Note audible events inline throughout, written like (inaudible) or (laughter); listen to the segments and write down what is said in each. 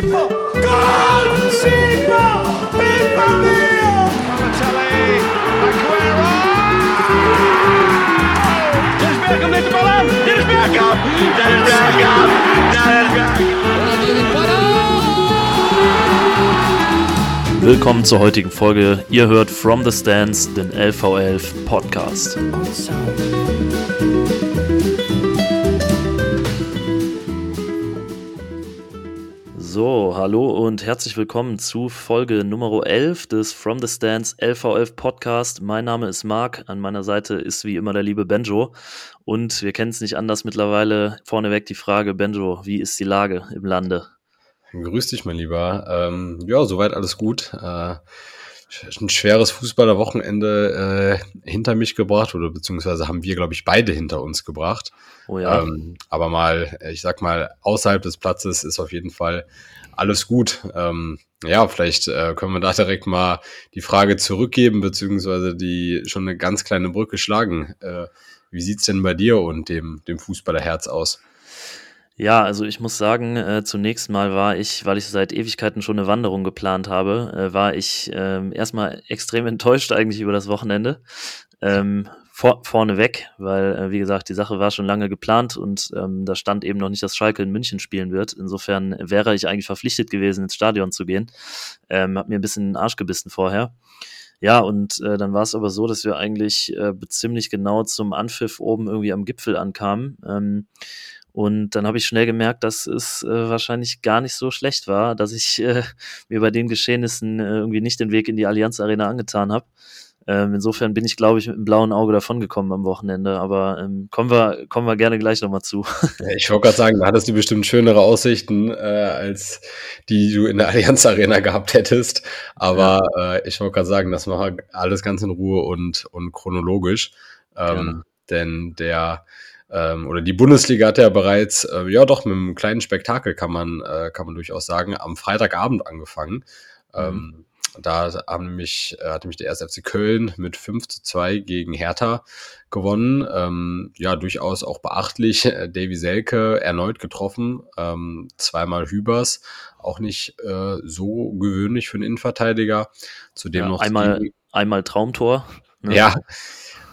Siegler! Gol! Viva Mia! Balotelli, Aguero! Dennis Bergkamp neemt de bal aan. Dennis Bergkamp. Dennis Bergkamp. Dennis Bergkamp. Willkommen zur heutigen Folge. Ihr hört From the Stands, den LV11 Podcast. Hallo und herzlich willkommen zu Folge Nummer 11 des From the Stands LV11 Podcast. Mein Name ist Marc, an meiner Seite ist wie immer der liebe Benjo und wir kennen es nicht anders mittlerweile. Vorneweg die Frage, Benjo, wie ist die Lage im Lande? Grüß dich, mein Lieber. Ähm, ja, soweit alles gut. Äh, ein schweres Fußballerwochenende äh, hinter mich gebracht oder beziehungsweise haben wir, glaube ich, beide hinter uns gebracht. Oh ja. Ähm, aber mal, ich sag mal, außerhalb des Platzes ist auf jeden Fall alles gut. Ähm, ja, vielleicht äh, können wir da direkt mal die Frage zurückgeben, beziehungsweise die schon eine ganz kleine Brücke schlagen. Äh, wie sieht's denn bei dir und dem, dem Fußballerherz aus? Ja, also ich muss sagen, äh, zunächst mal war ich, weil ich seit Ewigkeiten schon eine Wanderung geplant habe, äh, war ich äh, erstmal extrem enttäuscht eigentlich über das Wochenende. Ähm, vor, vorneweg, weil, äh, wie gesagt, die Sache war schon lange geplant und ähm, da stand eben noch nicht, dass Schalke in München spielen wird. Insofern wäre ich eigentlich verpflichtet gewesen, ins Stadion zu gehen. Ähm, hab mir ein bisschen den Arsch gebissen vorher. Ja, und äh, dann war es aber so, dass wir eigentlich äh, ziemlich genau zum Anpfiff oben irgendwie am Gipfel ankamen. Ähm, und dann habe ich schnell gemerkt, dass es äh, wahrscheinlich gar nicht so schlecht war, dass ich äh, (laughs) mir bei den Geschehnissen äh, irgendwie nicht den Weg in die Allianz Arena angetan habe. Ähm, insofern bin ich, glaube ich, mit einem blauen Auge davongekommen am Wochenende. Aber ähm, kommen, wir, kommen wir gerne gleich nochmal zu. (laughs) Ja, ich wollte gerade sagen, da hattest du bestimmt schönere Aussichten, äh, als die du in der (laughs) Allianz Arena gehabt hättest. Aber ja. äh, ich wollte gerade sagen, das machen wir alles ganz in Ruhe und, und chronologisch. Ähm, denn der ähm, oder die Bundesliga hat ja bereits, äh, ja doch, mit einem kleinen Spektakel kann man, äh, kann man durchaus sagen, am Freitagabend angefangen. Ähm, mhm. Da haben nämlich, äh, hat nämlich der 1. FC Köln mit 5 zu 2 gegen Hertha gewonnen. Ähm, ja, durchaus auch beachtlich. Äh, Davy Selke erneut getroffen, ähm, zweimal Hübers, auch nicht äh, so gewöhnlich für einen Innenverteidiger. Zudem ja, noch einmal, einmal Traumtor. Ne? Ja,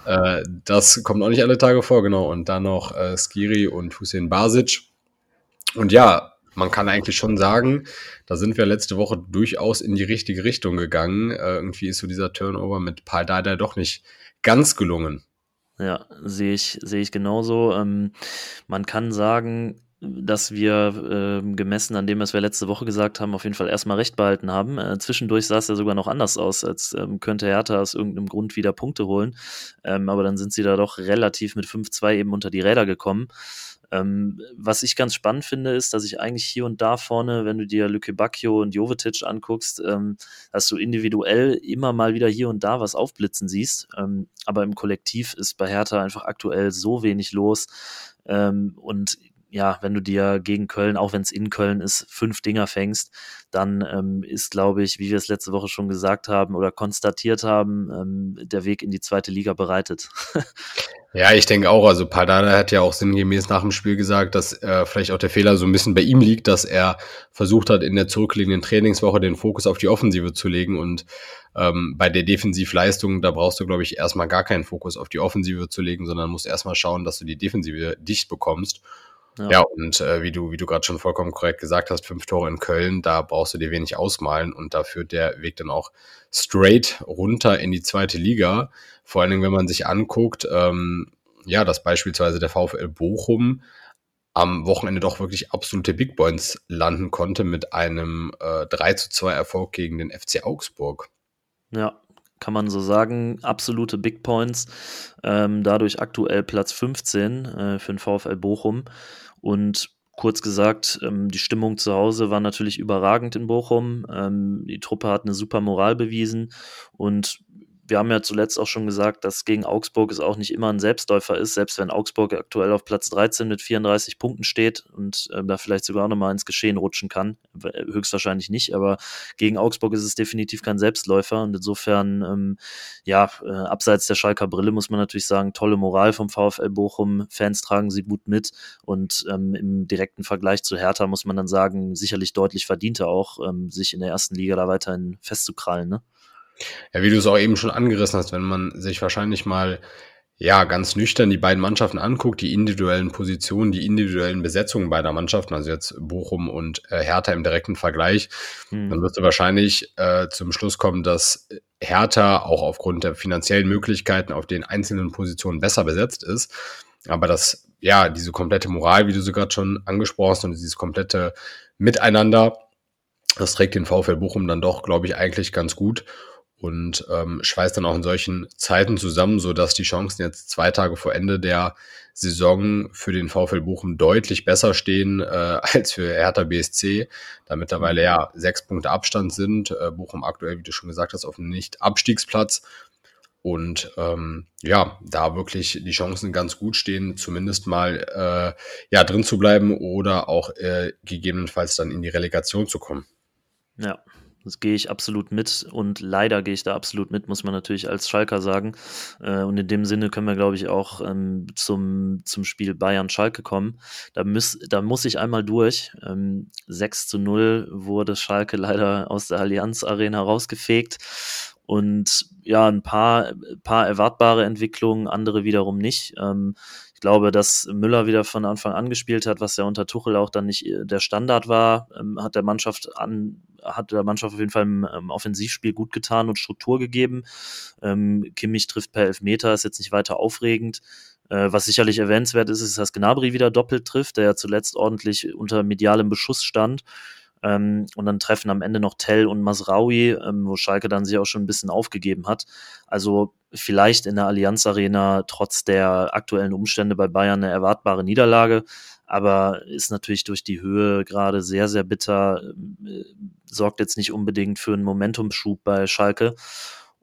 äh, das kommt auch nicht alle Tage vor, genau. Und dann noch äh, Skiri und Hussein Basic. Und ja, man kann eigentlich schon sagen, da sind wir letzte Woche durchaus in die richtige Richtung gegangen. Äh, irgendwie ist so dieser Turnover mit Paul Dardai doch nicht ganz gelungen. Ja, sehe ich, sehe ich genauso. Ähm, man kann sagen, dass wir äh, gemessen an dem, was wir letzte Woche gesagt haben, auf jeden Fall erstmal recht behalten haben. Äh, zwischendurch sah es ja sogar noch anders aus, als ähm, könnte Hertha aus irgendeinem Grund wieder Punkte holen. Ähm, aber dann sind sie da doch relativ mit 5-2 eben unter die Räder gekommen. Ähm, was ich ganz spannend finde, ist, dass ich eigentlich hier und da vorne, wenn du dir Lücke Bacchio und Jovetic anguckst, ähm, dass du individuell immer mal wieder hier und da was aufblitzen siehst. Ähm, aber im Kollektiv ist bei Hertha einfach aktuell so wenig los. Ähm, und ja, wenn du dir gegen Köln, auch wenn es in Köln ist, fünf Dinger fängst, dann ähm, ist, glaube ich, wie wir es letzte Woche schon gesagt haben oder konstatiert haben, ähm, der Weg in die zweite Liga bereitet. (laughs) ja, ich denke auch. Also Pardada hat ja auch sinngemäß nach dem Spiel gesagt, dass äh, vielleicht auch der Fehler so ein bisschen bei ihm liegt, dass er versucht hat, in der zurückliegenden Trainingswoche den Fokus auf die Offensive zu legen und ähm, bei der Defensivleistung, da brauchst du, glaube ich, erstmal gar keinen Fokus auf die Offensive zu legen, sondern musst erstmal schauen, dass du die Defensive dicht bekommst. Ja, ja und äh, wie du, wie du gerade schon vollkommen korrekt gesagt hast, fünf Tore in Köln, da brauchst du dir wenig ausmalen und da führt der Weg dann auch straight runter in die zweite Liga. Vor allen Dingen, wenn man sich anguckt, ähm, ja, dass beispielsweise der VfL Bochum am Wochenende doch wirklich absolute Big Points landen konnte mit einem äh, 3 zu 2 Erfolg gegen den FC Augsburg. Ja, kann man so sagen, absolute Big Points. Ähm, dadurch aktuell Platz 15 äh, für den VfL Bochum. Und kurz gesagt, ähm, die Stimmung zu Hause war natürlich überragend in Bochum. Ähm, die Truppe hat eine super Moral bewiesen und wir haben ja zuletzt auch schon gesagt, dass gegen Augsburg es auch nicht immer ein Selbstläufer ist, selbst wenn Augsburg aktuell auf Platz 13 mit 34 Punkten steht und äh, da vielleicht sogar nochmal ins Geschehen rutschen kann. Höchstwahrscheinlich nicht, aber gegen Augsburg ist es definitiv kein Selbstläufer und insofern, ähm, ja, äh, abseits der Schalker Brille muss man natürlich sagen, tolle Moral vom VfL Bochum, Fans tragen sie gut mit und ähm, im direkten Vergleich zu Hertha muss man dann sagen, sicherlich deutlich verdienter auch, ähm, sich in der ersten Liga da weiterhin festzukrallen, ne? Ja, wie du es auch eben schon angerissen hast, wenn man sich wahrscheinlich mal ja ganz nüchtern die beiden Mannschaften anguckt, die individuellen Positionen, die individuellen Besetzungen beider Mannschaften, also jetzt Bochum und äh, Hertha im direkten Vergleich, mhm. dann wirst du wahrscheinlich äh, zum Schluss kommen, dass Hertha auch aufgrund der finanziellen Möglichkeiten auf den einzelnen Positionen besser besetzt ist. Aber das, ja, diese komplette Moral, wie du sie gerade schon angesprochen hast, und dieses komplette Miteinander, das trägt den VfL Bochum dann doch, glaube ich, eigentlich ganz gut und ähm, schweißt dann auch in solchen Zeiten zusammen, so dass die Chancen jetzt zwei Tage vor Ende der Saison für den VfL Bochum deutlich besser stehen äh, (laughs) als für Hertha BSC, da mittlerweile ja sechs Punkte Abstand sind. Äh, Bochum aktuell, wie du schon gesagt hast, auf einem Nicht-Abstiegsplatz. Und ähm, ja, da wirklich die Chancen ganz gut stehen, zumindest mal äh, ja drin zu bleiben oder auch äh, gegebenenfalls dann in die Relegation zu kommen. Ja, das gehe ich absolut mit und leider gehe ich da absolut mit, muss man natürlich als Schalker sagen. Äh, und in dem Sinne können wir, glaube ich, auch ähm, zum, zum Spiel Bayern-Schalke kommen. Da, müß, da muss ich einmal durch. Ähm, 6 zu 0 wurde Schalke leider aus der Allianz Arena rausgefegt. Und ja, ein paar, paar erwartbare Entwicklungen, andere wiederum nicht. Ähm, ich glaube, dass Müller wieder von Anfang an gespielt hat, was ja unter Tuchel auch dann nicht äh, der Standard war, ähm, hat der Mannschaft an, hat der Mannschaft auf jeden Fall im ähm, Offensivspiel gut getan und Struktur gegeben. Ähm, Kimmich trifft per Elfmeter, ist jetzt nicht weiter aufregend. Äh, was sicherlich erwähnenswert ist, ist, dass Gnabry wieder doppelt trifft, der ja zuletzt ordentlich unter medialem Beschuss stand. Ähm, und dann treffen am Ende noch Tell und Masraui, ähm, wo Schalke dann sich auch schon ein bisschen aufgegeben hat. Also vielleicht in der Allianz Arena trotz der aktuellen Umstände bei Bayern eine erwartbare Niederlage, aber ist natürlich durch die Höhe gerade sehr, sehr bitter, äh, sorgt jetzt nicht unbedingt für einen Momentumschub bei Schalke.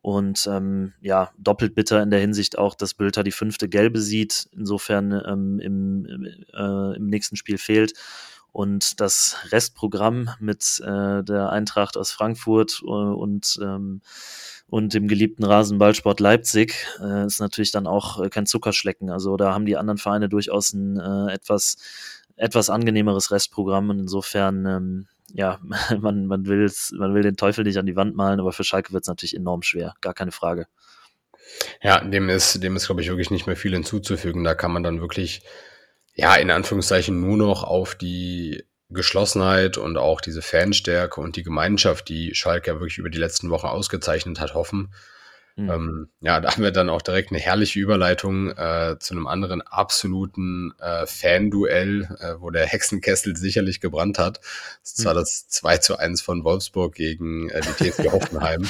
Und ähm, ja, doppelt bitter in der Hinsicht auch, dass Bülter die fünfte Gelbe sieht, insofern ähm, im, äh, im nächsten Spiel fehlt. Und das Restprogramm mit äh, der Eintracht aus Frankfurt äh, und, ähm, und dem geliebten Rasenballsport Leipzig äh, ist natürlich dann auch äh, kein Zuckerschlecken. Also da haben die anderen Vereine durchaus ein äh, etwas, etwas angenehmeres Restprogramm. Und insofern, ähm, ja, (laughs) man, man, will's, man will den Teufel nicht an die Wand malen, aber für Schalke wird es natürlich enorm schwer, gar keine Frage. Ja, dem ist, dem ist, glaube ich, wirklich nicht mehr viel hinzuzufügen. Da kann man dann wirklich ja, in Anführungszeichen nur noch auf die Geschlossenheit und auch diese Fanstärke und die Gemeinschaft, die Schalke ja wirklich über die letzten Wochen ausgezeichnet hat, hoffen. Mhm. Ähm, ja, da haben wir dann auch direkt eine herrliche Überleitung äh, zu einem anderen absoluten äh, Fan-Duell, äh, wo der Hexenkessel sicherlich gebrannt hat. Das zwar mhm. das 2 zu 1 von Wolfsburg gegen äh, die TSG (laughs) Hoffenheim.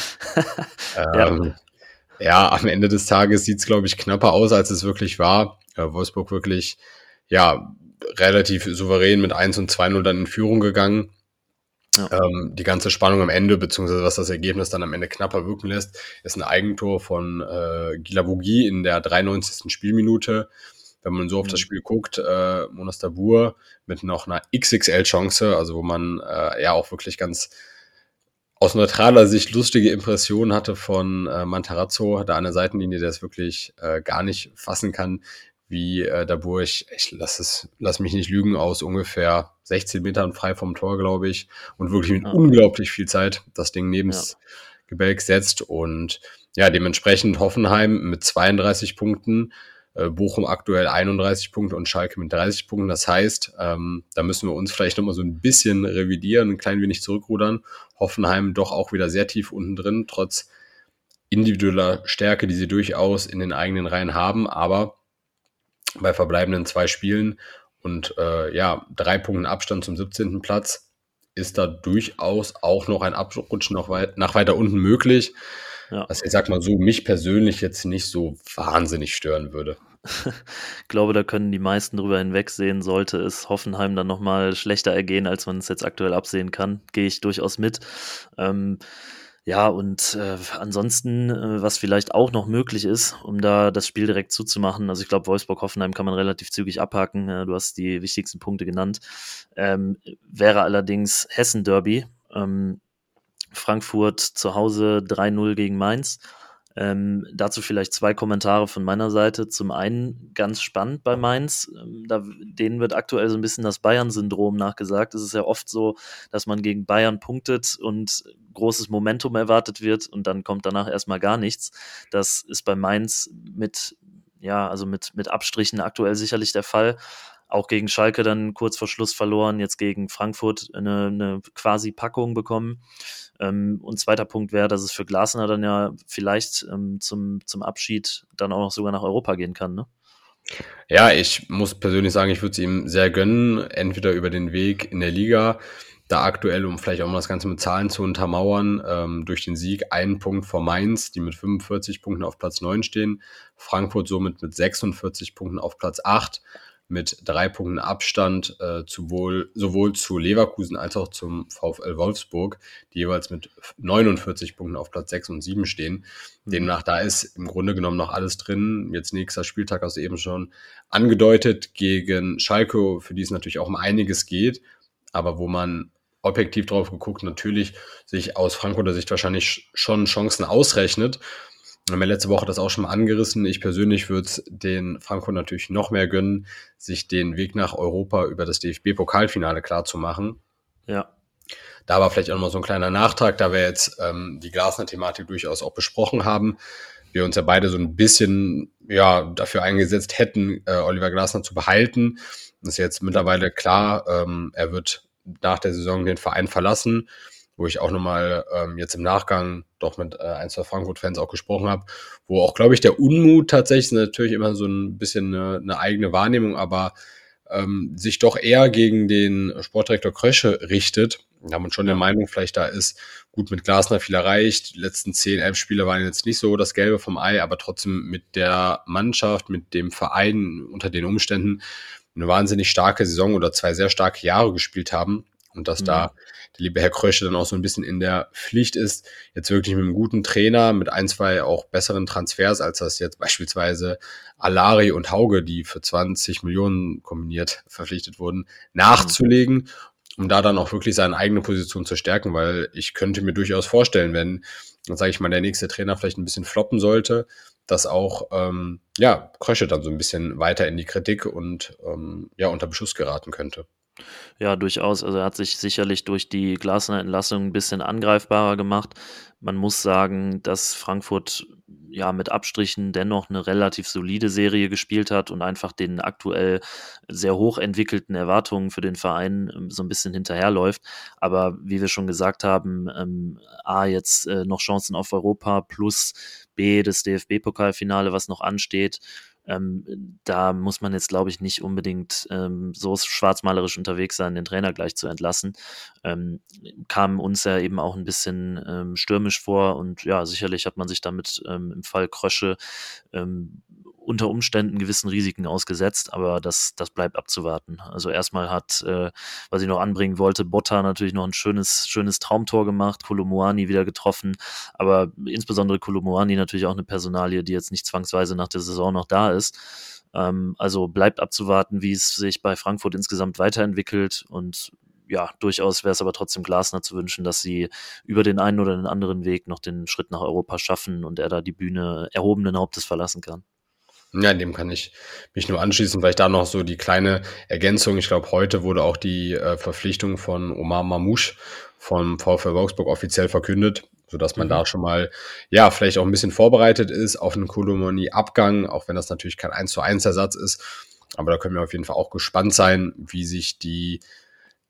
ähm, ja. ja. am Ende des Tages sieht es, glaube ich, knapper aus, als es wirklich war. Äh, Wolfsburg wirklich ja, relativ souverän mit 1 und 2-0 dann in Führung gegangen. Ja. Ähm, die ganze Spannung am Ende, beziehungsweise was das Ergebnis dann am Ende knapper wirken lässt, ist ein Eigentor von äh, Gilavogi in der 93. Spielminute. Wenn man so auf mhm. das Spiel guckt, äh, Monas Dabur mit noch einer XXL-Chance, also wo man äh, ja auch wirklich ganz aus neutraler Sicht lustige Impressionen hatte von äh, Mantarazzo, da an der Seitenlinie, der es wirklich äh, gar nicht fassen kann, wie äh, Dabur, ich, ich lass es, lass mich nicht lügen, aus ungefähr 16 Metern frei vom Tor, glaube ich, und wirklich mit ja. unglaublich viel Zeit das Ding neben das ja. Gebälk setzt und ja, dementsprechend Hoffenheim mit 32 Punkten, äh, Bochum aktuell 31 Punkte und Schalke mit 30 Punkten. Das heißt, ähm, da müssen wir uns vielleicht nochmal so ein bisschen revidieren, ein klein wenig zurückrudern. Hoffenheim doch auch wieder sehr tief unten drin, trotz individueller Stärke, die sie durchaus in den eigenen Reihen haben, aber bei verbleibenden zwei Spielen und äh, ja, drei Punkten Abstand zum 17. Platz ist da durchaus auch noch ein Abrutsch noch weit, nach weiter unten möglich. Ja. Was ich sag mal so, mich persönlich jetzt nicht so wahnsinnig stören würde. ich (laughs) glaube, da können die meisten drüber hinwegsehen, sollte es Hoffenheim dann nochmal schlechter ergehen, als man es jetzt aktuell absehen kann. Gehe ich durchaus mit. Ähm, Ja, und äh, ansonsten, äh, was vielleicht auch noch möglich ist, um da das Spiel direkt zuzumachen, also ich glaube, Wolfsburg-Hoffenheim kann man relativ zügig abhaken, äh, du hast die wichtigsten Punkte genannt, ähm, wäre allerdings Hessen-Derby, ähm, Frankfurt zu Hause 3-0 gegen Mainz. Ähm, dazu vielleicht zwei Kommentare von meiner Seite. Zum einen ganz spannend bei Mainz, ähm, da, denen wird aktuell so ein bisschen das Bayern-Syndrom nachgesagt. Es ist ja oft so, dass man gegen Bayern punktet und großes Momentum erwartet wird und dann kommt danach erstmal gar nichts. Das ist bei Mainz mit, ja, also mit, mit Abstrichen aktuell sicherlich der Fall auch gegen Schalke dann kurz vor Schluss verloren, jetzt gegen Frankfurt eine, eine quasi Packung bekommen. Ähm, und zweiter Punkt wäre, dass es für Glasner dann ja vielleicht ähm, zum, zum Abschied dann auch noch sogar nach Europa gehen kann, ne? Ja, ich muss persönlich sagen, ich würde es ihm sehr gönnen, entweder über den Weg in der Liga, da aktuell, um vielleicht auch mal das Ganze mit Zahlen zu untermauern, ähm, durch den Sieg einen Punkt vor Mainz, die mit 45 Punkten auf Platz 9 stehen, Frankfurt somit mit 46 Punkten auf Platz 8 mit drei Punkten Abstand äh, sowohl, sowohl zu Leverkusen als auch zum VfL Wolfsburg, die jeweils mit 49 Punkten auf Platz 6 und 7 stehen. Mhm. Demnach, da ist im Grunde genommen noch alles drin. Jetzt nächster Spieltag, hast du eben schon angedeutet, gegen Schalke, für die es natürlich auch um einiges geht, aber wo man objektiv drauf geguckt, natürlich sich aus Frankfurter Sicht wahrscheinlich schon Chancen ausrechnet. Wir haben ja letzte Woche das auch schon mal angerissen. Ich persönlich würde es den Frankfurt natürlich noch mehr gönnen, sich den Weg nach Europa über das DFB-Pokalfinale klar zu machen. Ja. Da war vielleicht auch noch mal so ein kleiner Nachtrag, da wir jetzt ähm, die Glasner-Thematik durchaus auch besprochen haben. Wir uns ja beide so ein bisschen ja, dafür eingesetzt hätten, äh, Oliver Glasner zu behalten. Das ist jetzt mittlerweile klar, ähm, er wird nach der Saison den Verein verlassen wo ich auch nochmal ähm, jetzt im Nachgang doch mit äh, ein, zwei Frankfurt-Fans auch gesprochen habe, wo auch, glaube ich, der Unmut tatsächlich natürlich immer so ein bisschen eine, eine eigene Wahrnehmung, aber ähm, sich doch eher gegen den Sportdirektor Krösche richtet. Da man schon der Meinung vielleicht da ist, gut mit Glasner viel erreicht. Die letzten zehn, elf Spiele waren jetzt nicht so das Gelbe vom Ei, aber trotzdem mit der Mannschaft, mit dem Verein unter den Umständen eine wahnsinnig starke Saison oder zwei sehr starke Jahre gespielt haben. Und dass mhm. da der liebe Herr Krösche dann auch so ein bisschen in der Pflicht ist, jetzt wirklich mit einem guten Trainer, mit ein, zwei auch besseren Transfers, als das jetzt beispielsweise Alari und Hauge, die für 20 Millionen kombiniert verpflichtet wurden, nachzulegen, um da dann auch wirklich seine eigene Position zu stärken, weil ich könnte mir durchaus vorstellen, wenn, dann sage ich mal, der nächste Trainer vielleicht ein bisschen floppen sollte, dass auch ähm, ja Krösche dann so ein bisschen weiter in die Kritik und ähm, ja unter Beschuss geraten könnte. Ja, durchaus. Also er hat sich sicherlich durch die Glasner-Entlassung ein bisschen angreifbarer gemacht. Man muss sagen, dass Frankfurt ja mit Abstrichen dennoch eine relativ solide Serie gespielt hat und einfach den aktuell sehr hoch entwickelten Erwartungen für den Verein ähm, so ein bisschen hinterherläuft. Aber wie wir schon gesagt haben, ähm, A, jetzt äh, noch Chancen auf Europa plus B, das DFB-Pokalfinale, was noch ansteht. Ähm, da muss man jetzt, glaube ich, nicht unbedingt ähm, so schwarzmalerisch unterwegs sein, den Trainer gleich zu entlassen. Ähm, kam uns ja eben auch ein bisschen ähm, stürmisch vor und ja, sicherlich hat man sich damit ähm, im Fall Krösche ähm, unter Umständen gewissen Risiken ausgesetzt, aber das, das bleibt abzuwarten. Also erstmal hat, äh, was ich noch anbringen wollte, Botta natürlich noch ein schönes, schönes Traumtor gemacht, Kolomoani wieder getroffen, aber insbesondere Kolomoani natürlich auch eine Personalie, die jetzt nicht zwangsweise nach der Saison noch da ist. Ähm, also bleibt abzuwarten, wie es sich bei Frankfurt insgesamt weiterentwickelt und ja, durchaus wäre es aber trotzdem Glasner zu wünschen, dass sie über den einen oder den anderen Weg noch den Schritt nach Europa schaffen und er da die Bühne erhobenen Hauptes verlassen kann. Ja, dem kann ich mich nur anschließen. Vielleicht da noch so die kleine Ergänzung. Ich glaube, heute wurde auch die äh, Verpflichtung von Omar Mamouche vom VfL Wolfsburg offiziell verkündet, sodass man mhm. da schon mal, ja, vielleicht auch ein bisschen vorbereitet ist auf einen Kolomoni-Abgang, auch wenn das natürlich kein 1 zu 1 Ersatz ist. Aber da können wir auf jeden Fall auch gespannt sein, wie sich die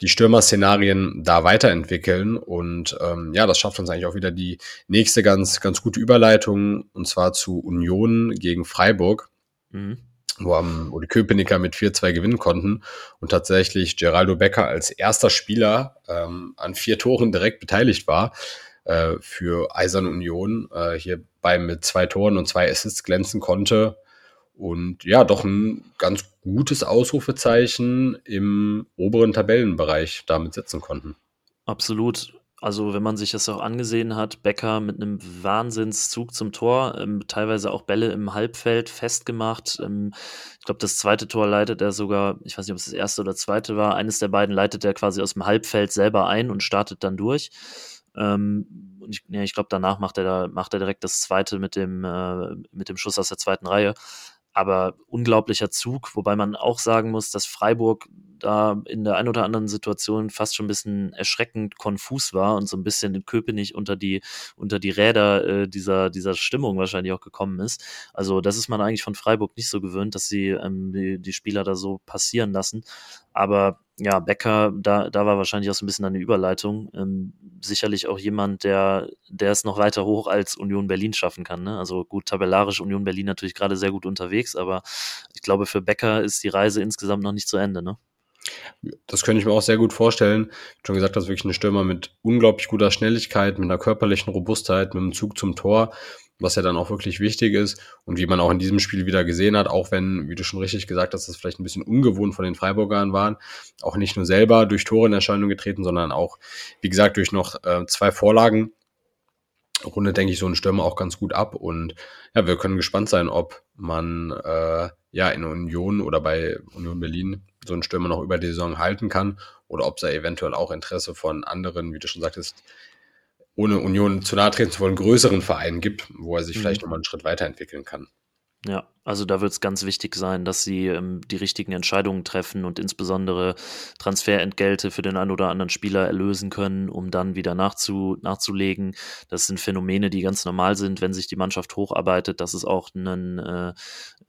die Stürmer-Szenarien da weiterentwickeln. Und ähm, ja, das schafft uns eigentlich auch wieder die nächste ganz, ganz gute Überleitung, und zwar zu Union gegen Freiburg. Mhm. Wo, am, wo die Köpenicker mit 4-2 gewinnen konnten und tatsächlich Geraldo Becker als erster Spieler ähm, an vier Toren direkt beteiligt war äh, für Eisern Union, äh, hierbei mit zwei Toren und zwei Assists glänzen konnte. Und ja, doch ein ganz gutes Ausrufezeichen im oberen Tabellenbereich damit setzen konnten. Absolut Also, wenn man sich das auch angesehen hat, Becker mit einem Wahnsinnszug zum Tor, ähm, teilweise auch Bälle im Halbfeld festgemacht. Ähm, ich glaube, das zweite Tor leitet er sogar, ich weiß nicht, ob es das erste oder zweite war, eines der beiden leitet er quasi aus dem Halbfeld selber ein und startet dann durch. Ähm, und ich, ja, ich glaube, danach macht er da, macht er direkt das zweite mit dem, äh, mit dem Schuss aus der zweiten Reihe aber unglaublicher Zug, wobei man auch sagen muss, dass Freiburg da in der ein oder anderen Situation fast schon ein bisschen erschreckend konfus war und so ein bisschen in Köpenick unter die, unter die Räder äh, dieser, dieser Stimmung wahrscheinlich auch gekommen ist. Also das ist man eigentlich von Freiburg nicht so gewöhnt, dass sie ähm, die, die Spieler da so passieren lassen. Aber ja, Becker, da, da war wahrscheinlich auch so ein bisschen eine Überleitung. Ähm, sicherlich auch jemand, der, der es noch weiter hoch als Union Berlin schaffen kann. Ne? Also gut, tabellarisch Union Berlin natürlich gerade sehr gut unterwegs, aber ich glaube, für Becker ist die Reise insgesamt noch nicht zu Ende. Ne? Das könnte ich mir auch sehr gut vorstellen. Schon gesagt, das ist wirklich ein Stürmer mit unglaublich guter Schnelligkeit, mit einer körperlichen Robustheit, mit einem Zug zum Tor was ja dann auch wirklich wichtig ist und wie man auch in diesem Spiel wieder gesehen hat, auch wenn, wie du schon richtig gesagt hast, das vielleicht ein bisschen ungewohnt von den Freiburgern waren, auch nicht nur selber durch Tore in Erscheinung getreten, sondern auch, wie gesagt, durch noch äh, zwei Vorlagen. Runde denke ich so ein Stürmer auch ganz gut ab und ja, wir können gespannt sein, ob man äh, ja in Union oder bei Union Berlin so einen Stürmer noch über die Saison halten kann oder ob es da eventuell auch Interesse von anderen, wie du schon sagtest, ohne Union zu nahe treten zu wollen, größeren Vereinen gibt, wo er sich mhm. vielleicht nochmal einen Schritt weiterentwickeln kann. Ja, also da wird es ganz wichtig sein, dass sie ähm, die richtigen Entscheidungen treffen und insbesondere Transferentgelte für den einen oder anderen Spieler erlösen können, um dann wieder nachzu, nachzulegen. Das sind Phänomene, die ganz normal sind, wenn sich die Mannschaft hocharbeitet, dass es auch einen, äh,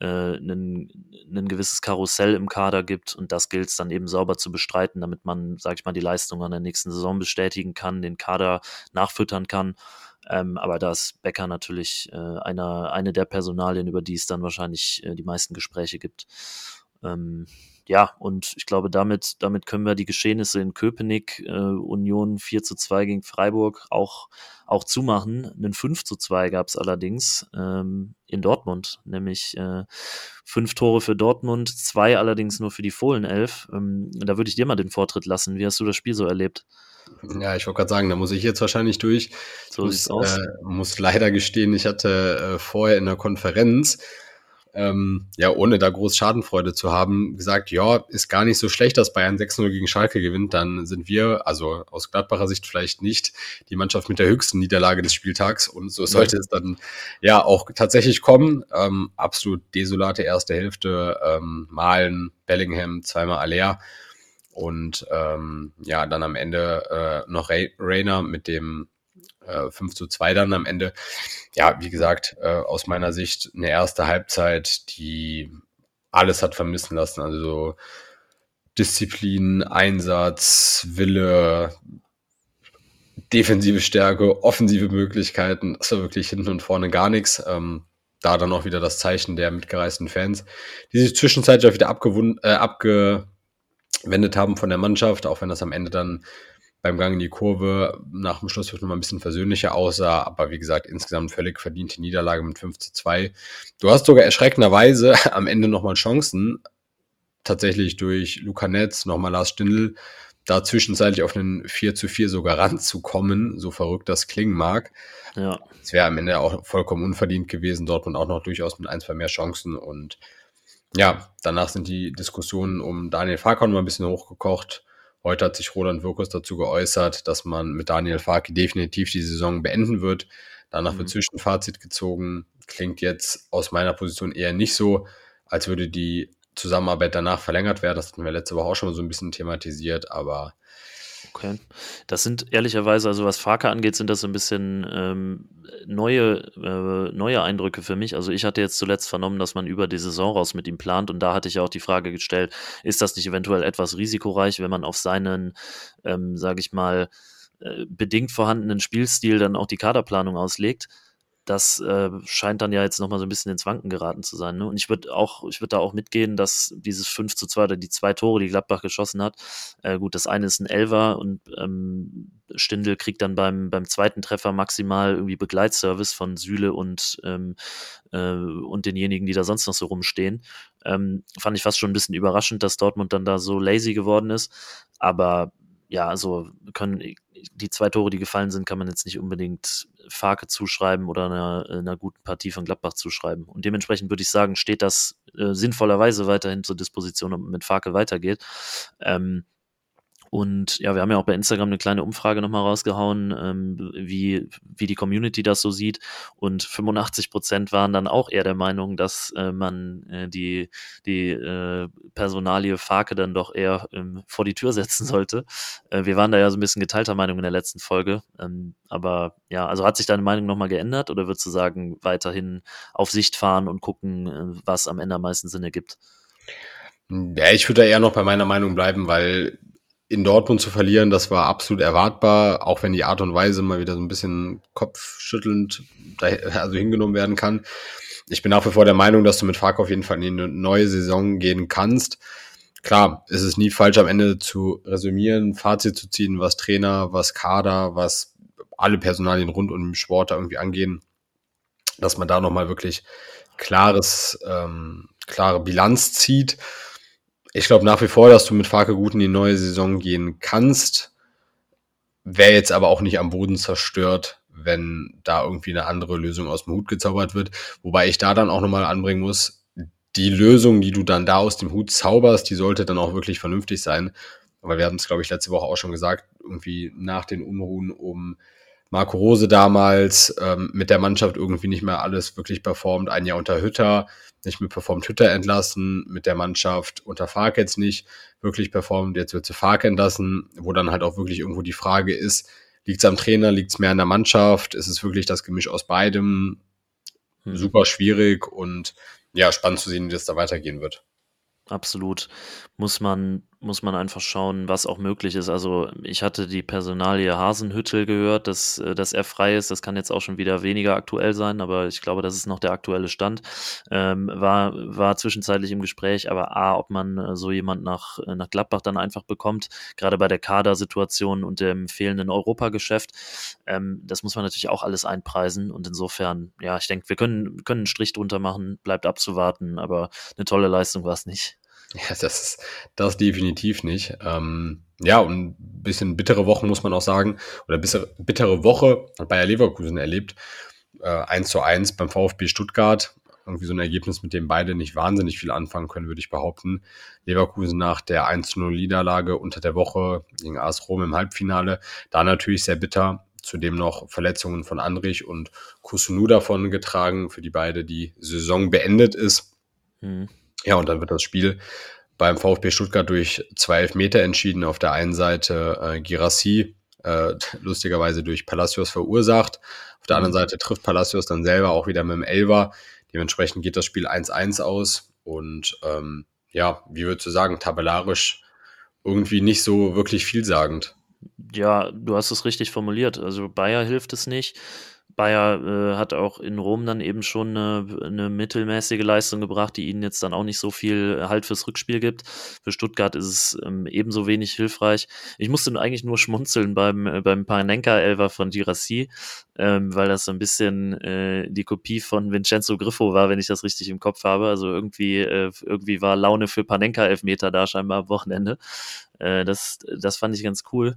äh, einen, ein gewisses Karussell im Kader gibt und das gilt es dann eben sauber zu bestreiten, damit man, sag ich mal, die Leistung an der nächsten Saison bestätigen kann, den Kader nachfüttern kann. Ähm, aber da ist Becker natürlich äh, einer, eine der Personalien, über die es dann wahrscheinlich äh, die meisten Gespräche gibt. Ähm, ja, und ich glaube, damit, damit können wir die Geschehnisse in Köpenick, äh, Union 4 zu 2 gegen Freiburg auch, auch zumachen. Einen 5 zu 2 gab es allerdings ähm, in Dortmund, nämlich äh, fünf Tore für Dortmund, zwei allerdings nur für die Fohlenelf. Ähm, da würde ich dir mal den Vortritt lassen. Wie hast du das Spiel so erlebt? Ja, ich wollte gerade sagen, da muss ich jetzt wahrscheinlich durch. So muss, sieht's aus. Äh, muss leider gestehen, ich hatte äh, vorher in der Konferenz, ähm, ja, ohne da groß Schadenfreude zu haben, gesagt, ja, ist gar nicht so schlecht, dass Bayern 6-0 gegen Schalke gewinnt. Dann sind wir, also aus Gladbacher Sicht vielleicht nicht, die Mannschaft mit der höchsten Niederlage des Spieltags. Und so sollte ja. es dann ja auch tatsächlich kommen. Ähm, absolut desolate erste Hälfte. Ähm, Malen, Bellingham, zweimal Aller. Und ähm, ja, dann am Ende äh, noch Rainer mit dem äh, 5 zu 2 dann am Ende. Ja, wie gesagt, äh, aus meiner Sicht eine erste Halbzeit, die alles hat vermissen lassen. Also so Disziplin, Einsatz, Wille, defensive Stärke, offensive Möglichkeiten. Das war wirklich hinten und vorne gar nichts. Ähm, da dann auch wieder das Zeichen der mitgereisten Fans, die sich zwischenzeitlich auch wieder abgewund, äh, abge wendet haben von der Mannschaft, auch wenn das am Ende dann beim Gang in die Kurve nach dem Schluss noch mal ein bisschen versöhnlicher aussah. Aber wie gesagt, insgesamt völlig verdiente Niederlage mit 5 zu 2. Du hast sogar erschreckenderweise (laughs) am Ende nochmal Chancen, tatsächlich durch Luca Netz, nochmal Lars Stindl, da zwischenzeitlich auf einen 4 zu 4 sogar (laughs) ranzukommen, so verrückt das klingen mag. Ja. Es wäre am Ende auch vollkommen unverdient gewesen, dort und auch noch durchaus mit ein, zwei mehr Chancen und ja, danach sind die Diskussionen um Daniel Farkon mal ein bisschen hochgekocht. Heute hat sich Roland Wirkus dazu geäußert, dass man mit Daniel Farki definitiv die Saison beenden wird. Danach mhm. wird Zwischenfazit gezogen. Klingt jetzt aus meiner Position eher nicht so, als würde die Zusammenarbeit danach verlängert werden. Das hatten wir letzte Woche auch schon mal so ein bisschen thematisiert, aber Okay. Das sind ehrlicherweise, also was Farker angeht, sind das so ein bisschen ähm, neue, äh, neue Eindrücke für mich. Also ich hatte jetzt zuletzt vernommen, dass man über die Saison raus mit ihm plant und da hatte ich auch die Frage gestellt, ist das nicht eventuell etwas risikoreich, wenn man auf seinen, ähm, sage ich mal, äh, bedingt vorhandenen Spielstil dann auch die Kaderplanung auslegt? Das äh, scheint dann ja jetzt nochmal so ein bisschen ins Wanken geraten zu sein. Ne? Und ich würde auch, ich würde da auch mitgehen, dass dieses 5 zu 2 oder die zwei Tore, die Gladbach geschossen hat, äh, gut, das eine ist ein Elver und ähm, Stindl kriegt dann beim, beim zweiten Treffer maximal irgendwie Begleitservice von Süle und, ähm, äh, und denjenigen, die da sonst noch so rumstehen. Ähm, fand ich fast schon ein bisschen überraschend, dass Dortmund dann da so lazy geworden ist. Aber ja, also können, die zwei Tore, die gefallen sind, kann man jetzt nicht unbedingt Farke zuschreiben oder einer, einer guten Partie von Gladbach zuschreiben. Und dementsprechend würde ich sagen, steht das äh, sinnvollerweise weiterhin zur Disposition, ob mit Farke weitergeht. Ähm, und ja, wir haben ja auch bei Instagram eine kleine Umfrage nochmal rausgehauen, ähm, wie, wie die Community das so sieht. Und 85 Prozent waren dann auch eher der Meinung, dass äh, man äh, die, die äh, Personalie Farke dann doch eher ähm, vor die Tür setzen sollte. Äh, wir waren da ja so ein bisschen geteilter Meinung in der letzten Folge. Ähm, aber ja, also hat sich deine Meinung nochmal geändert oder würdest du sagen, weiterhin auf Sicht fahren und gucken, äh, was am Ende am meisten Sinn ergibt? Ja, ich würde da eher noch bei meiner Meinung bleiben, weil in Dortmund zu verlieren, das war absolut erwartbar, auch wenn die Art und Weise mal wieder so ein bisschen kopfschüttelnd also hingenommen werden kann. Ich bin nach wie vor der Meinung, dass du mit Fark auf jeden Fall in eine neue Saison gehen kannst. Klar, es ist nie falsch am Ende zu resümieren, Fazit zu ziehen, was Trainer, was Kader, was alle Personalien rund um den Sport da irgendwie angehen, dass man da nochmal wirklich klares, ähm, klare Bilanz zieht ich glaube nach wie vor, dass du mit Farke gut in die neue Saison gehen kannst. Wäre jetzt aber auch nicht am Boden zerstört, wenn da irgendwie eine andere Lösung aus dem Hut gezaubert wird. Wobei ich da dann auch nochmal anbringen muss, die Lösung, die du dann da aus dem Hut zauberst, die sollte dann auch wirklich vernünftig sein. Weil wir hatten es, glaube ich, letzte Woche auch schon gesagt, irgendwie nach den Unruhen um Marco Rose damals ähm, mit der Mannschaft irgendwie nicht mehr alles wirklich performt. Ein Jahr unter Hütter, nicht mehr performt, Hütter entlassen, mit der Mannschaft unter Fark jetzt nicht wirklich performt, jetzt wird zu Fark entlassen, wo dann halt auch wirklich irgendwo die Frage ist, liegt es am Trainer, liegt es mehr an der Mannschaft, ist es wirklich das Gemisch aus beidem? Hm. Super schwierig und ja, spannend zu sehen, wie das da weitergehen wird. Absolut. Muss man muss man einfach schauen, was auch möglich ist. Also ich hatte die Personalie Hasenhüttel gehört, dass, äh, dass er frei ist. Das kann jetzt auch schon wieder weniger aktuell sein, aber ich glaube, das ist noch der aktuelle Stand. Ähm, war, war zwischenzeitlich im Gespräch, aber A, ob man äh, so jemand nach, äh, nach Gladbach dann einfach bekommt, gerade bei der Kadersituation und dem fehlenden Europageschäft, ähm, das muss man natürlich auch alles einpreisen. Und insofern, ja, ich denke, wir können, können einen Strich drunter machen, bleibt abzuwarten, aber eine tolle Leistung war es nicht. Ja, das das definitiv nicht. Ähm, ja, und ein bisschen bittere Wochen muss man auch sagen, oder bittere, bittere Woche hat Bayer Leverkusen erlebt. Äh, 1 zu 1 beim VfB Stuttgart. Irgendwie so ein Ergebnis, mit dem beide nicht wahnsinnig viel anfangen können, würde ich behaupten. Leverkusen nach der 1-0-Niederlage unter der Woche gegen AS Rom im Halbfinale. Da natürlich sehr bitter. Zudem noch Verletzungen von Andrich und Kusunu davon getragen, für die beide die Saison beendet ist. Mhm. Ja, und dann wird das Spiel beim VfB Stuttgart durch zwei Elfmeter entschieden. Auf der einen Seite äh, Girassi, äh, lustigerweise durch Palacios verursacht. Auf der anderen mhm. Seite trifft Palacios dann selber auch wieder mit dem Elver. Dementsprechend geht das Spiel 1-1 aus. Und ähm, ja, wie würdest du sagen, tabellarisch irgendwie nicht so wirklich vielsagend. Ja, du hast es richtig formuliert. Also Bayer hilft es nicht. Bayer äh, hat auch in Rom dann eben schon eine, eine, mittelmäßige Leistung gebracht, die ihnen jetzt dann auch nicht so viel Halt fürs Rückspiel gibt. Für Stuttgart ist es ähm, ebenso wenig hilfreich. Ich musste eigentlich nur schmunzeln beim, äh, beim Panenka-Elver von Girassi, ähm, weil das so ein bisschen äh, die Kopie von Vincenzo Griffo war, wenn ich das richtig im Kopf habe. Also irgendwie, äh, irgendwie war Laune für Panenka-Elfmeter da scheinbar am Wochenende. Äh, das, das fand ich ganz cool.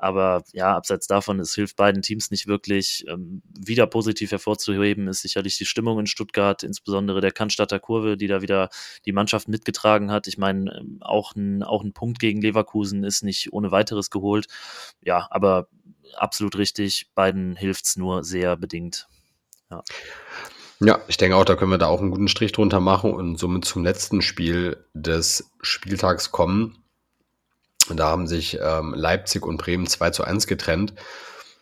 Aber ja, abseits davon, es hilft beiden Teams nicht wirklich. Ähm, wieder positiv hervorzuheben ist sicherlich die Stimmung in Stuttgart, insbesondere der Cannstatter Kurve, die da wieder die Mannschaft mitgetragen hat. Ich meine, ähm, auch ein, auch ein Punkt gegen Leverkusen ist nicht ohne weiteres geholt. Ja, aber absolut richtig. Beiden hilft es nur sehr bedingt. Ja. Ja, ich denke auch, da können wir da auch einen guten Strich drunter machen und somit zum letzten Spiel des Spieltags kommen. Da haben sich ähm, Leipzig und Bremen 2 zu 1 getrennt.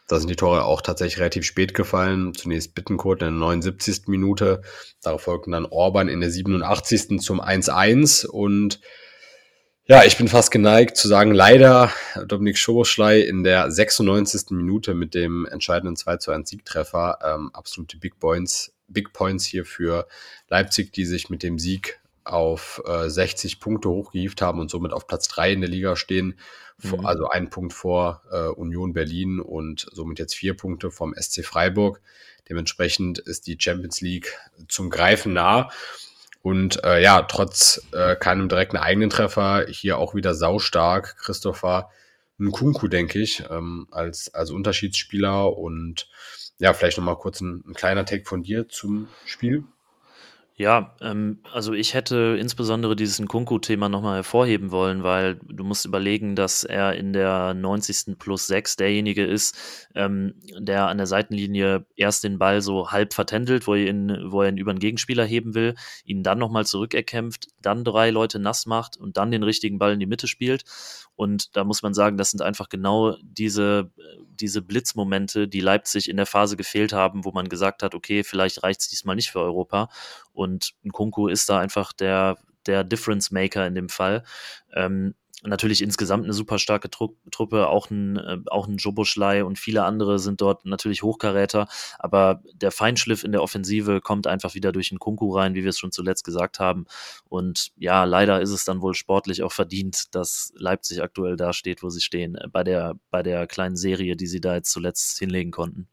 Da sind die Tore auch tatsächlich relativ spät gefallen. Zunächst Bittenkurt in der 79. Minute. Darauf folgten dann Orban in der 87. zum 1-1. Und ja, ich bin fast geneigt zu sagen, leider Dominik Schoboschlei in der 96. Minute mit dem entscheidenden 2 zu 1 Siegtreffer. Ähm, absolute Big Points, Big Points hier für Leipzig, die sich mit dem Sieg auf äh, 60 Punkte hochgehievt haben und somit auf Platz 3 in der Liga stehen. Mhm. Also ein Punkt vor äh, Union Berlin und somit jetzt vier Punkte vom SC Freiburg. Dementsprechend ist die Champions League zum Greifen nah. Und äh, ja, trotz äh, keinem direkten eigenen Treffer hier auch wieder saustark. Christopher ein Kunku, denke ich, ähm, als, als Unterschiedsspieler und ja, vielleicht nochmal kurz ein, ein kleiner Take von dir zum Spiel. Ja, ähm, also ich hätte insbesondere dieses Nkunku-Thema nochmal hervorheben wollen, weil du musst überlegen, dass er in der 90. plus 6 derjenige ist, ähm, der an der Seitenlinie erst den Ball so halb vertändelt, wo er ihn, wo er ihn über einen Gegenspieler heben will, ihn dann nochmal zurückerkämpft, dann drei Leute nass macht und dann den richtigen Ball in die Mitte spielt. Und da muss man sagen, das sind einfach genau diese, diese Blitzmomente, die Leipzig in der Phase gefehlt haben, wo man gesagt hat, okay, vielleicht reicht es diesmal nicht für Europa. Und Nkunku ist da einfach der, der Difference Maker in dem Fall. Ähm, natürlich insgesamt eine super starke Tru Truppe, auch ein, äh, auch ein Joboschlei und viele andere sind dort natürlich Hochkaräter, aber der Feinschliff in der Offensive kommt einfach wieder durch den Kunku rein, wie wir es schon zuletzt gesagt haben. Und ja, leider ist es dann wohl sportlich auch verdient, dass Leipzig aktuell da steht, wo sie stehen, äh, bei der, bei der kleinen Serie, die sie da jetzt zuletzt hinlegen konnten.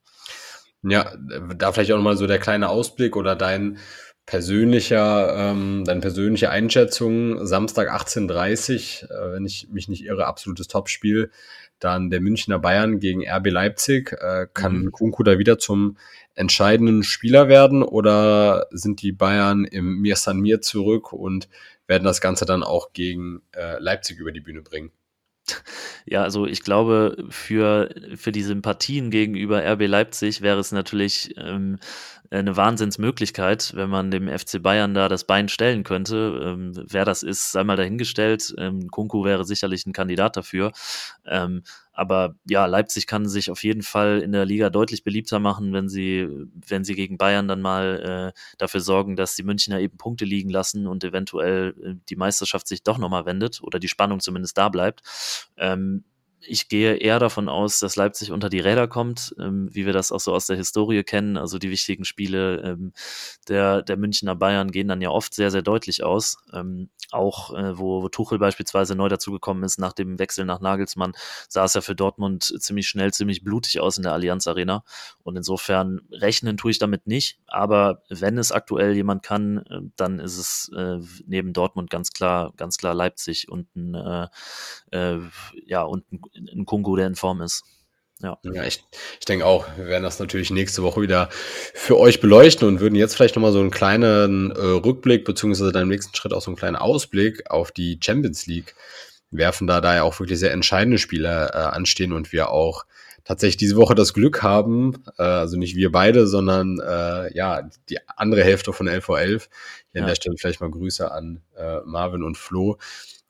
Ja, da vielleicht auch nochmal so der kleine Ausblick oder dein persönlicher, ähm, deine persönliche Einschätzung, Samstag 18.30 äh, wenn ich mich nicht irre, absolutes Topspiel. Dann der Münchner Bayern gegen RB Leipzig. Äh, kann mhm. Kunku da wieder zum entscheidenden Spieler werden oder sind die Bayern im Mir San Mir zurück und werden das Ganze dann auch gegen äh, Leipzig über die Bühne bringen? Ja, also ich glaube, für, für die Sympathien gegenüber RB Leipzig wäre es natürlich ähm, eine Wahnsinnsmöglichkeit, wenn man dem FC Bayern da das Bein stellen könnte. Ähm, wer das ist, sei mal dahingestellt. Ähm, Kunku wäre sicherlich ein Kandidat dafür. Ähm, aber ja, Leipzig kann sich auf jeden Fall in der Liga deutlich beliebter machen, wenn sie, wenn sie gegen Bayern dann mal äh, dafür sorgen, dass die Münchner eben Punkte liegen lassen und eventuell äh, die Meisterschaft sich doch nochmal wendet oder die Spannung zumindest da bleibt. Ähm, ich gehe eher davon aus, dass Leipzig unter die Räder kommt, ähm, wie wir das auch so aus der Historie kennen. Also die wichtigen Spiele ähm, der, der Münchner Bayern gehen dann ja oft sehr, sehr deutlich aus. Ähm, auch äh, wo, wo Tuchel beispielsweise neu dazugekommen ist, nach dem Wechsel nach Nagelsmann, sah es ja für Dortmund ziemlich schnell, ziemlich blutig aus in der Allianz Arena. Und insofern rechnen tue ich damit nicht. Aber wenn es aktuell jemand kann, äh, dann ist es äh, neben Dortmund ganz klar, ganz klar Leipzig und ein, äh, äh ja, und ein ein Kungu, der in Form ist. Ja, ja ich, ich denke auch, wir werden das natürlich nächste Woche wieder für euch beleuchten und würden jetzt vielleicht nochmal so einen kleinen äh, Rückblick, beziehungsweise dann im nächsten Schritt auch so einen kleinen Ausblick auf die Champions League werfen, da da ja auch wirklich sehr entscheidende Spiele äh, anstehen und wir auch tatsächlich diese Woche das Glück haben, äh, also nicht wir beide, sondern äh, ja, die andere Hälfte von 11 vor 11. Hier ja. an der Stelle vielleicht mal Grüße an äh, Marvin und Flo,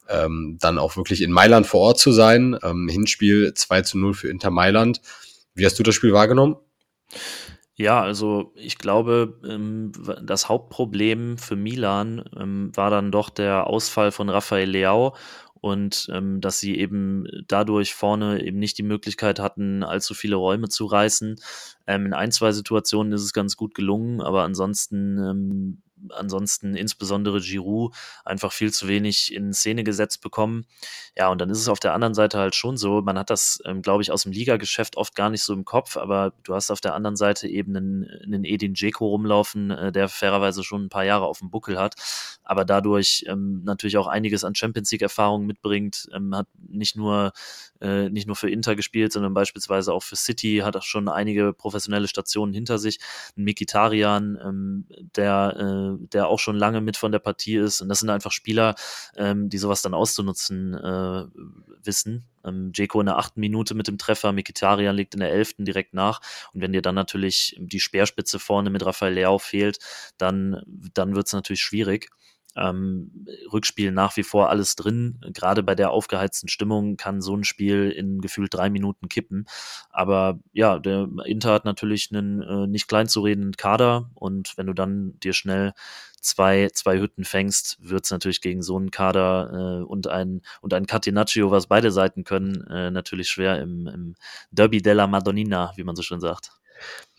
ähm, dann auch wirklich in Mailand vor Ort zu sein. Ähm, Hinspiel 2 zu 0 für Inter Mailand. Wie hast du das Spiel wahrgenommen? Ja, also ich glaube, ähm, das Hauptproblem für Milan ähm, war dann doch der Ausfall von Rafael Leao und ähm, dass sie eben dadurch vorne eben nicht die Möglichkeit hatten, allzu viele Räume zu reißen. In ein, zwei Situationen ist es ganz gut gelungen, aber ansonsten ansonsten insbesondere Giroud einfach viel zu wenig in Szene gesetzt bekommen. Ja, und dann ist es auf der anderen Seite halt schon so, man hat das, ähm, glaube ich, aus dem Ligageschäft oft gar nicht so im Kopf, aber du hast auf der anderen Seite eben einen, einen Edin Dzeko rumlaufen, äh, der fairerweise schon ein paar Jahre auf dem Buckel hat, aber dadurch ähm, natürlich auch einiges an Champions League-Erfahrung mitbringt, ähm, hat nicht nur, äh, nicht nur für Inter gespielt, sondern beispielsweise auch für City, hat auch schon einige professionelle Stationen hinter sich. Mikitarian, ähm, der äh, der auch schon lange mit von der Partie ist. Und das sind einfach Spieler, ähm, die sowas dann auszunutzen äh, wissen. Ähm, Jeko in der achten Minute mit dem Treffer, Mikitarian liegt in der elften direkt nach. Und wenn dir dann natürlich die Speerspitze vorne mit Rafael Leao fehlt, dann, dann wird es natürlich schwierig. Ähm, Rückspiel nach wie vor alles drin. Gerade bei der aufgeheizten Stimmung kann so ein Spiel in gefühlt drei Minuten kippen. Aber ja, der Inter hat natürlich einen äh, nicht klein Kader und wenn du dann dir schnell zwei, zwei Hütten fängst, wird es natürlich gegen so einen Kader äh, und ein und ein Catenaccio, was beide Seiten können, äh, natürlich schwer im, im Derby della Madonnina, wie man so schön sagt.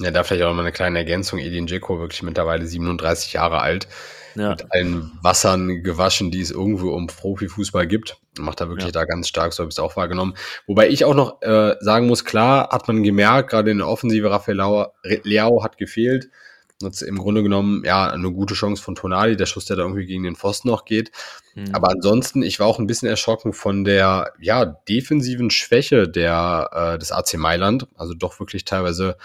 Ja, da vielleicht auch mal eine kleine Ergänzung. Edin Dzeko wirklich mittlerweile 37 Jahre alt ja. mit allen Wassern gewaschen, die es irgendwo um Profifußball gibt. Macht er wirklich ja. da ganz stark, so habe ich es auch wahrgenommen. Wobei ich auch noch äh, sagen muss, klar hat man gemerkt, gerade in der Offensive, Rafael Leao hat gefehlt. Jetzt im Grunde genommen, ja, eine gute Chance von Tonali, der Schuss, der da irgendwie gegen den Pfosten noch geht. Mhm. Aber ansonsten, ich war auch ein bisschen erschrocken von der, ja, defensiven Schwäche der, äh, des AC Mailand. Also doch wirklich teilweise,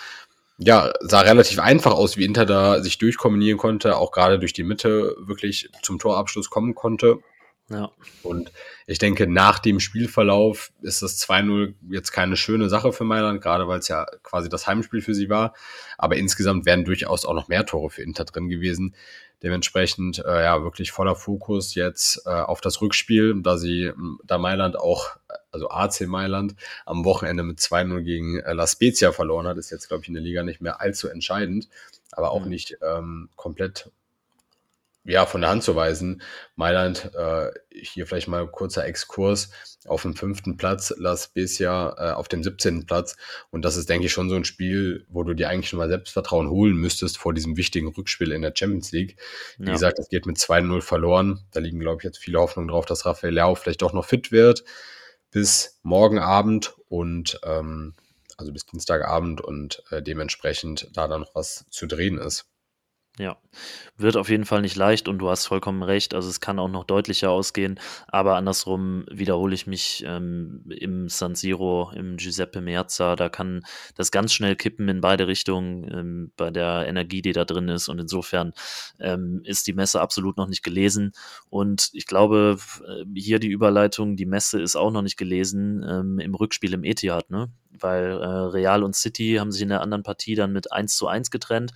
ja, sah relativ einfach aus, wie Inter da sich durchkombinieren konnte, auch gerade durch die Mitte wirklich zum Torabschluss kommen konnte. Ja. Und ich denke, nach dem Spielverlauf ist das 2-0 jetzt keine schöne Sache für Mailand, gerade weil es ja quasi das Heimspiel für sie war. Aber insgesamt wären durchaus auch noch mehr Tore für Inter drin gewesen. Dementsprechend äh, ja wirklich voller Fokus jetzt äh, auf das Rückspiel, da sie, da Mailand auch, also AC Mailand, am Wochenende mit 2-0 gegen äh, La Spezia verloren hat, ist jetzt, glaube ich, in der Liga nicht mehr allzu entscheidend, aber auch mhm. nicht ähm, komplett ja, von der Hand zu weisen. Mailand, äh, hier vielleicht mal kurzer Exkurs, auf dem fünften Platz, Las Spezia äh, auf dem 17. Platz. Und das ist, denke ich, schon so ein Spiel, wo du dir eigentlich schon mal Selbstvertrauen holen müsstest vor diesem wichtigen Rückspiel in der Champions League. Wie ja. gesagt, es geht mit 2-0 verloren. Da liegen, glaube ich, jetzt viele Hoffnungen drauf, dass Rafael Leao vielleicht doch noch fit wird bis morgen Abend und ähm, also bis Dienstagabend und äh, dementsprechend da dann noch was zu drehen ist. Ja, wird auf jeden Fall nicht leicht und du hast vollkommen recht. Also es kann auch noch deutlicher ausgehen, aber andersrum wiederhole ich mich ähm, im San Siro, im Giuseppe Meazza, da kann das ganz schnell kippen in beide Richtungen ähm, bei der Energie, die da drin ist. Und insofern ähm, ist die Messe absolut noch nicht gelesen. Und ich glaube, äh, hier die Überleitung, die Messe ist auch noch nicht gelesen ähm, im Rückspiel im Etihad, ne? Weil äh, Real und City haben sich in der anderen Partie dann mit 1 zu 1 getrennt.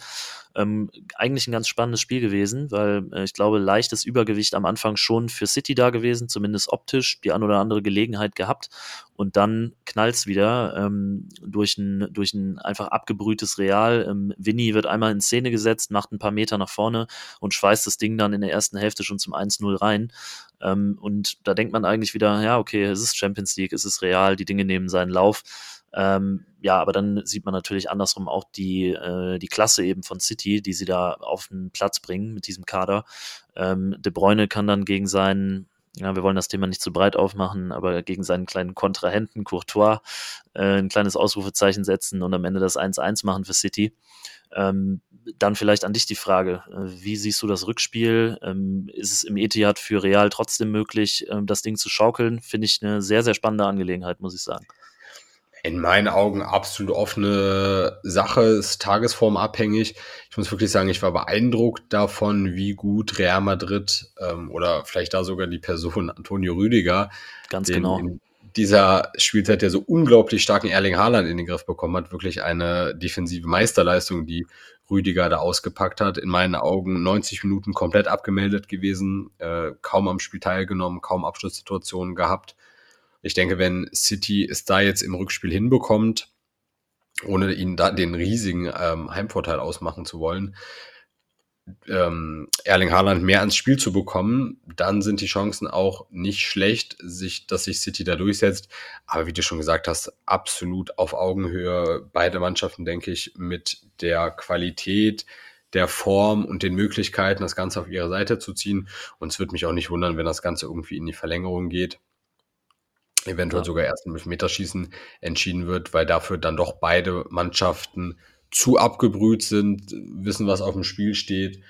Ähm, eigentlich ein ganz spannendes Spiel gewesen, weil äh, ich glaube, leichtes Übergewicht am Anfang schon für City da gewesen, zumindest optisch, die ein oder andere Gelegenheit gehabt. Und dann knallt's wieder ähm, durch, ein, durch ein einfach abgebrühtes Real. Ähm, Vinny wird einmal in Szene gesetzt, macht ein paar Meter nach vorne und schweißt das Ding dann in der ersten Hälfte schon zum 1-0 rein. Ähm, und da denkt man eigentlich wieder, ja, okay, es ist Champions League, es ist Real, die Dinge nehmen seinen Lauf. Ähm, ja, aber dann sieht man natürlich andersrum auch die, äh, die Klasse eben von City, die sie da auf den Platz bringen mit diesem Kader. Ähm, De Bruyne kann dann gegen seinen, ja, wir wollen das Thema nicht zu breit aufmachen, aber gegen seinen kleinen Kontrahenten Courtois äh, ein kleines Ausrufezeichen setzen und am Ende das 1-1 machen für City. Ähm, dann vielleicht an dich die Frage, äh, wie siehst du das Rückspiel? Ähm, ist es im Etihad für Real trotzdem möglich, ähm, das Ding zu schaukeln? Finde ich eine sehr, sehr spannende Angelegenheit, muss ich sagen in meinen Augen absolut offene Sache, ist tagesformabhängig. Ich muss wirklich sagen, ich war beeindruckt davon, wie gut Real Madrid ähm, oder vielleicht da sogar die Person Antonio Rüdiger ganz genau dieser Spielzeit der so unglaublich starken Erling Haaland in den Griff bekommen hat. Wirklich eine defensive Meisterleistung, die Rüdiger da ausgepackt hat. In meinen Augen 90 Minuten komplett abgemeldet gewesen, äh, kaum am Spiel teilgenommen, kaum Abschlusssituationen gehabt. Ich denke, wenn City es da jetzt im Rückspiel hinbekommt, ohne ihnen da den riesigen ähm, Heimvorteil ausmachen zu wollen, ähm, Erling Haaland mehr ans Spiel zu bekommen, dann sind die Chancen auch nicht schlecht, sich, dass sich City da durchsetzt. Aber wie du schon gesagt hast, absolut auf Augenhöhe. Beide Mannschaften, denke ich, mit der Qualität, der Form und den Möglichkeiten, das Ganze auf ihre Seite zu ziehen. Und es würde mich auch nicht wundern, wenn das Ganze irgendwie in die Verlängerung geht eventuell ja. sogar erst im Elfmeterschießen entschieden wird, weil dafür dann doch beide Mannschaften zu abgebrüht sind, wissen, was auf dem Spiel steht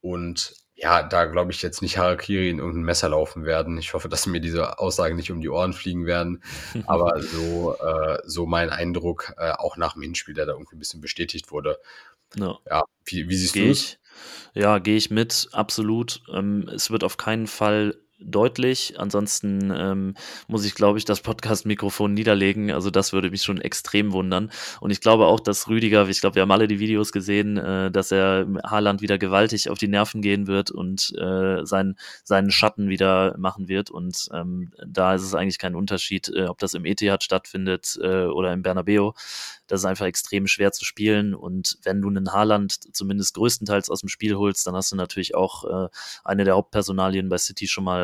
und ja, da glaube ich jetzt nicht Harakiri in irgendein Messer laufen werden. Ich hoffe, dass mir diese Aussagen nicht um die Ohren fliegen werden. (laughs) Aber so, äh, so mein Eindruck, äh, auch nach dem Hinspiel, der da irgendwie ein bisschen bestätigt wurde. Ja, ja wie, wie siehst du es? Ja, gehe ich mit, absolut. Ähm, es wird auf keinen Fall deutlich. Ansonsten ähm, muss ich, glaube ich, das Podcast-Mikrofon niederlegen. Also das würde mich schon extrem wundern. Und ich glaube auch, dass Rüdiger, ich glaube, wir haben alle die Videos gesehen, äh, dass er Haaland wieder gewaltig auf die Nerven gehen wird und äh, sein, seinen Schatten wieder machen wird. Und ähm, da ist es eigentlich kein Unterschied, äh, ob das im ETH stattfindet äh, oder im Bernabeu. Das ist einfach extrem schwer zu spielen. Und wenn du einen Haaland zumindest größtenteils aus dem Spiel holst, dann hast du natürlich auch äh, eine der Hauptpersonalien bei City schon mal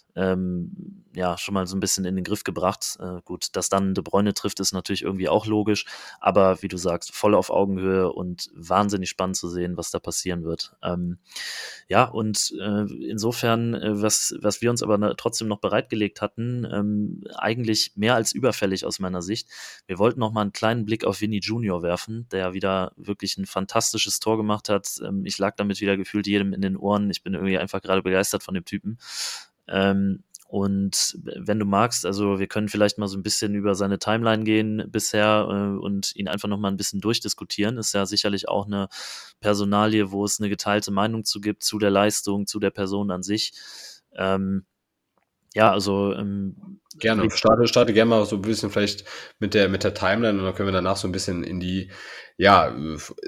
ähm, ja schon mal so ein bisschen in den Griff gebracht. Äh, gut, dass dann De Bruyne trifft, ist natürlich irgendwie auch logisch, aber wie du sagst, voll auf Augenhöhe und wahnsinnig spannend zu sehen, was da passieren wird. Ähm, ja, und äh, insofern, äh, was, was wir uns aber trotzdem noch bereitgelegt hatten, ähm, eigentlich mehr als überfällig aus meiner Sicht. Wir wollten noch mal einen kleinen Blick auf Vinny Junior werfen, der wieder wirklich ein fantastisches Tor gemacht hat. Ähm, ich lag damit wieder gefühlt jedem in den Ohren. Ich bin irgendwie einfach gerade begeistert von dem Typen. Ähm, und wenn du magst, also wir können vielleicht mal so ein bisschen über seine Timeline gehen bisher äh, und ihn einfach noch mal ein bisschen durchdiskutieren. Ist ja sicherlich auch eine Personalie, wo es eine geteilte Meinung zu gibt, zu der Leistung, zu der Person an sich. Ähm, ja, also ähm, gerne. Starte, starte gerne mal so ein bisschen vielleicht mit der mit der Timeline und dann können wir danach so ein bisschen in die ja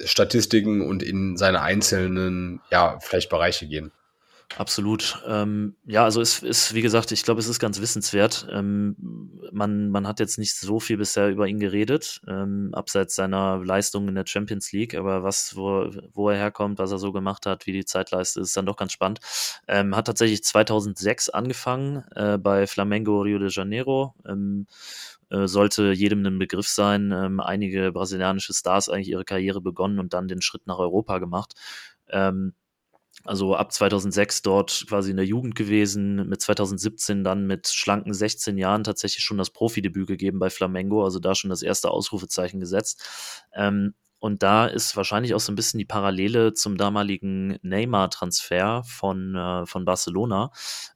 Statistiken und in seine einzelnen ja vielleicht Bereiche gehen. Absolut. Ähm, ja, also es ist, wie gesagt, ich glaube, es ist ganz wissenswert. Ähm, man, man hat jetzt nicht so viel bisher über ihn geredet, ähm, abseits seiner Leistung in der Champions League, aber was, wo, wo er herkommt, was er so gemacht hat, wie die Zeitleiste, ist dann doch ganz spannend. Ähm, hat tatsächlich 2006 angefangen äh, bei Flamengo Rio de Janeiro. Ähm, äh, sollte jedem ein Begriff sein. Ähm, einige brasilianische Stars eigentlich ihre Karriere begonnen und dann den Schritt nach Europa gemacht. Ähm, also ab 2006 dort quasi in der Jugend gewesen, mit 2017 dann mit schlanken 16 Jahren tatsächlich schon das Profidebüt gegeben bei Flamengo, also da schon das erste Ausrufezeichen gesetzt. Ähm, und da ist wahrscheinlich auch so ein bisschen die Parallele zum damaligen Neymar-Transfer von, äh, von Barcelona.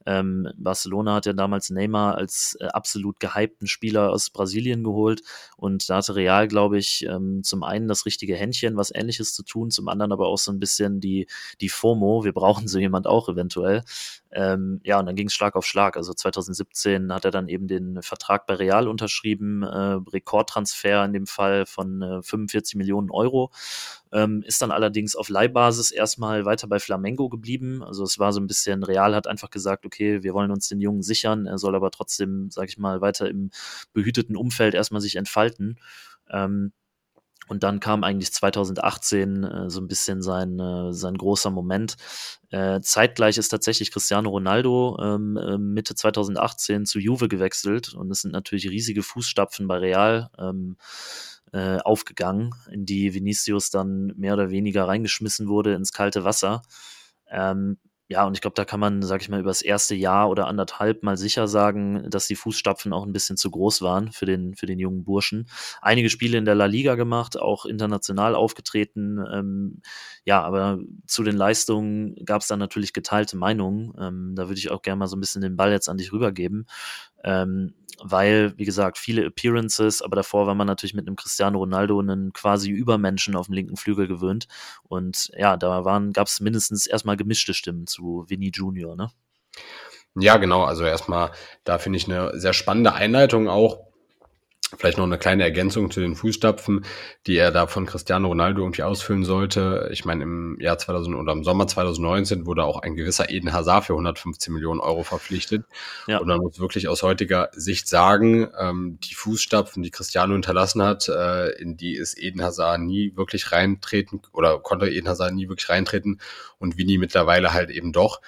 Ähm, Barcelona hat ja damals Neymar als äh, absolut gehypten Spieler aus Brasilien geholt und da hatte Real, glaube ich, ähm, zum einen das richtige Händchen, was ähnliches zu tun, zum anderen aber auch so ein bisschen die, die FOMO. Wir brauchen so jemand auch eventuell. Ähm, ja, und dann ging es Schlag auf Schlag. Also 2017 hat er dann eben den Vertrag bei Real unterschrieben, äh, Rekordtransfer in dem Fall von äh, 45 Millionen Euro. Ähm, ist dann allerdings auf Leihbasis erstmal weiter bei Flamengo geblieben. Also es war so ein bisschen, Real hat einfach gesagt, okay, wir wollen uns den Jungen sichern, er soll aber trotzdem, sag ich mal, weiter im behüteten Umfeld erstmal sich entfalten. Ähm, und dann kam eigentlich 2018 äh, so ein bisschen sein, äh, sein großer Moment. Äh, zeitgleich ist tatsächlich Cristiano Ronaldo ähm, äh, Mitte 2018 zu Juve gewechselt und es sind natürlich riesige Fußstapfen bei Real ähm, äh, aufgegangen, in die Vinicius dann mehr oder weniger reingeschmissen wurde ins kalte Wasser. Ähm, ja, und ich glaube, da kann man, sag ich mal, über das erste Jahr oder anderthalb mal sicher sagen, dass die Fußstapfen auch ein bisschen zu groß waren für den, für den jungen Burschen. Einige Spiele in der La Liga gemacht, auch international aufgetreten. Ähm, ja, aber zu den Leistungen gab es dann natürlich geteilte Meinungen. Ähm, da würde ich auch gerne mal so ein bisschen den Ball jetzt an dich rübergeben. Ähm, weil, wie gesagt, viele Appearances, aber davor war man natürlich mit einem Cristiano Ronaldo einen quasi Übermenschen auf dem linken Flügel gewöhnt. Und ja, da gab es mindestens erstmal gemischte Stimmen zu Vinny Junior, ne? Ja, genau. Also erstmal, da finde ich eine sehr spannende Einleitung auch. Vielleicht noch eine kleine Ergänzung zu den Fußstapfen, die er da von Cristiano Ronaldo irgendwie ausfüllen sollte. Ich meine, im Jahr 2000 oder im Sommer 2019 wurde auch ein gewisser Eden Hazard für 115 Millionen Euro verpflichtet. Ja. Und man muss wirklich aus heutiger Sicht sagen, ähm, die Fußstapfen, die Cristiano hinterlassen hat, äh, in die ist Eden Hazard nie wirklich reintreten oder konnte Eden Hazard nie wirklich reintreten und Vini mittlerweile halt eben doch.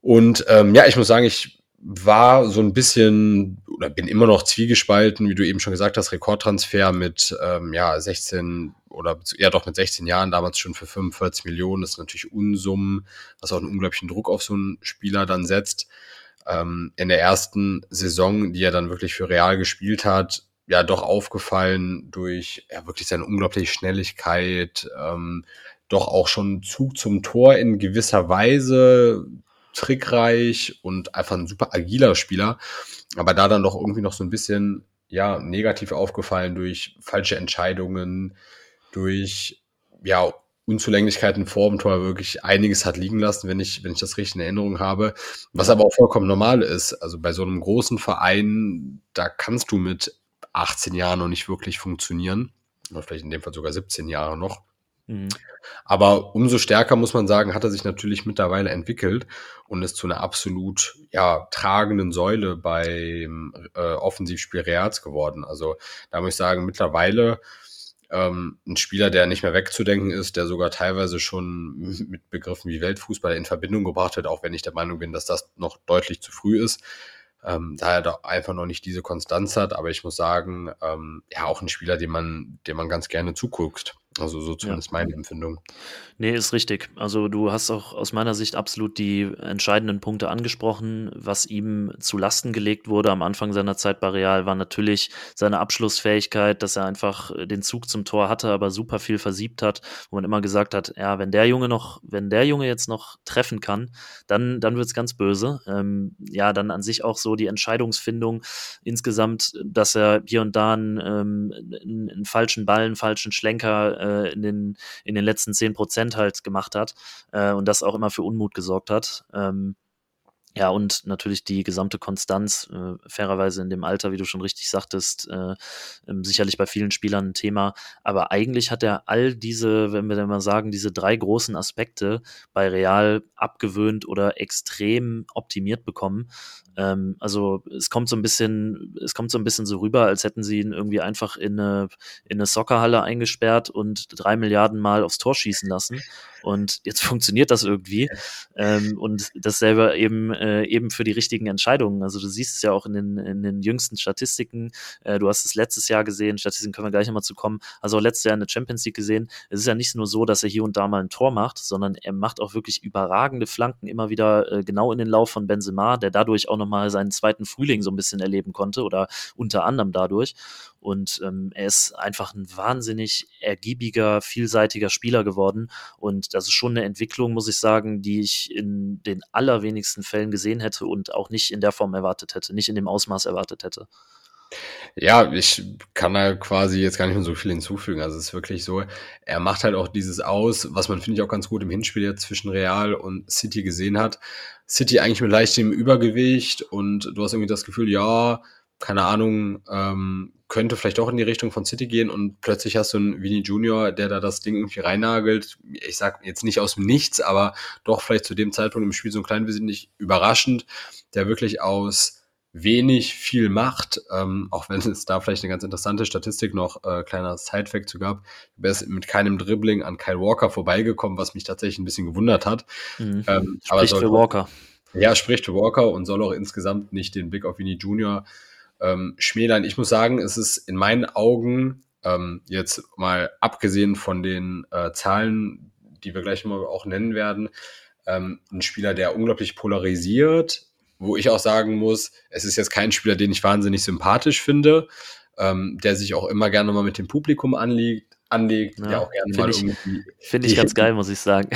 Und ähm, ja, ich muss sagen, ich war so ein bisschen oder bin immer noch zwiegespalten, wie du eben schon gesagt hast, Rekordtransfer mit ähm, ja 16 oder ja doch mit 16 Jahren, damals schon für 45 Millionen, das ist natürlich Unsummen, was auch einen unglaublichen Druck auf so einen Spieler dann setzt. Ähm, in der ersten Saison, die er dann wirklich für Real gespielt hat, ja doch aufgefallen durch ja wirklich seine unglaubliche Schnelligkeit, ähm, doch auch schon Zug zum Tor in gewisser Weise, trickreich und einfach ein super agiler Spieler. Aber da dann doch irgendwie noch so ein bisschen, ja, negativ aufgefallen durch falsche Entscheidungen, durch, ja, Unzulänglichkeiten vor dem Tor wirklich einiges hat liegen lassen, wenn ich, wenn ich das richtig in Erinnerung habe. Was aber auch vollkommen normal ist. Also bei so einem großen Verein, da kannst du mit 18 Jahren noch nicht wirklich funktionieren. Oder vielleicht in dem Fall sogar 17 Jahre noch. Mhm. Aber umso stärker muss man sagen, hat er sich natürlich mittlerweile entwickelt und ist zu einer absolut ja, tragenden Säule beim äh, Offensivspiel Reals geworden. Also da muss ich sagen, mittlerweile Ähm, ein Spieler, der nicht mehr wegzudenken ist, der sogar teilweise schon (laughs) mit Begriffen wie Weltfußball in Verbindung gebracht wird, auch wenn ich der Meinung bin, dass das noch deutlich zu früh ist. Ähm, da er da einfach noch nicht diese Konstanz hat, aber ich muss sagen, ähm, ja, auch ein Spieler, dem man, dem man ganz gerne zuguckt. Also so zumindest ja. meine Empfindung. Nee, ist richtig. Also du hast auch aus meiner Sicht absolut die entscheidenden Punkte angesprochen. Was ihm zu Lasten gelegt wurde am Anfang seiner Zeit bei Real, war natürlich seine Abschlussfähigkeit, dass er einfach den Zug zum Tor hatte, aber super viel versiebt hat, wo man immer gesagt hat, ja, wenn der Junge noch, wenn der Junge jetzt noch treffen kann, dann, dann wird es ganz böse. Ähm, ja, dann an sich auch so die Entscheidungsfindung insgesamt, dass er hier und da einen, ähm, einen, einen falschen Ball, einen falschen Schlenker äh, in, den, in den letzten zehn Prozent halt gemacht hat äh, und das auch immer für Unmut gesorgt hat. Ähm, ja, und natürlich die gesamte Konstanz, äh, fairerweise in dem Alter, wie du schon richtig sagtest, äh, ähm, sicherlich bei vielen Spielern ein Thema. Aber eigentlich hat er all diese, wenn wir dann mal sagen, diese drei großen Aspekte bei Real abgewöhnt oder extrem optimiert bekommen. Ähm, also es kommt so ein bisschen, es kommt so ein bisschen so rüber, als hätten sie ihn irgendwie einfach in eine, in eine Soccerhalle eingesperrt und drei Milliarden Mal aufs Tor schießen lassen. Und jetzt (laughs) funktioniert das irgendwie. Ähm, und dasselbe eben, äh, eben für die richtigen Entscheidungen. Also du siehst es ja auch in den, in den jüngsten Statistiken. Äh, du hast es letztes Jahr gesehen, Statistiken können wir gleich nochmal zu kommen. Also auch letztes Jahr in der Champions League gesehen. Es ist ja nicht nur so, dass er hier und da mal ein Tor macht, sondern er macht auch wirklich überragende Flanken immer wieder äh, genau in den Lauf von Benzema, der dadurch auch nochmal seinen zweiten Frühling so ein bisschen erleben konnte oder unter anderem dadurch. Und ähm, er ist einfach ein wahnsinnig ergiebiger, vielseitiger Spieler geworden. Und das ist schon eine Entwicklung, muss ich sagen, die ich in den allerwenigsten Fällen gesehen hätte und auch nicht in der Form erwartet hätte, nicht in dem Ausmaß erwartet hätte. Ja, ich kann da quasi jetzt gar nicht mehr so viel hinzufügen. Also es ist wirklich so, er macht halt auch dieses aus, was man finde ich auch ganz gut im Hinspiel jetzt zwischen Real und City gesehen hat. City eigentlich mit leichtem Übergewicht und du hast irgendwie das Gefühl, ja, keine Ahnung, ähm, könnte vielleicht auch in die Richtung von City gehen und plötzlich hast du einen Vini Junior, der da das Ding irgendwie reinnagelt. Ich sag jetzt nicht aus dem Nichts, aber doch vielleicht zu dem Zeitpunkt im Spiel so ein klein bisschen nicht überraschend, der wirklich aus wenig viel macht, ähm, auch wenn es da vielleicht eine ganz interessante Statistik noch, äh, kleiner Side-Fact zu gab. Er ist mit keinem Dribbling an Kyle Walker vorbeigekommen, was mich tatsächlich ein bisschen gewundert hat. Mhm. Ähm, spricht aber für Walker. Ja, spricht für Walker und soll auch insgesamt nicht den Blick auf Vinny Junior ähm, schmälern. Ich muss sagen, es ist in meinen Augen, ähm, jetzt mal abgesehen von den äh, Zahlen, die wir gleich mal auch nennen werden, ähm, ein Spieler, der unglaublich polarisiert, wo ich auch sagen muss, es ist jetzt kein Spieler, den ich wahnsinnig sympathisch finde, ähm, der sich auch immer gerne mal mit dem Publikum anliegt, anlegt, ja, der auch gerne mal ich, irgendwie. Finde ich ganz (laughs) geil, muss ich sagen.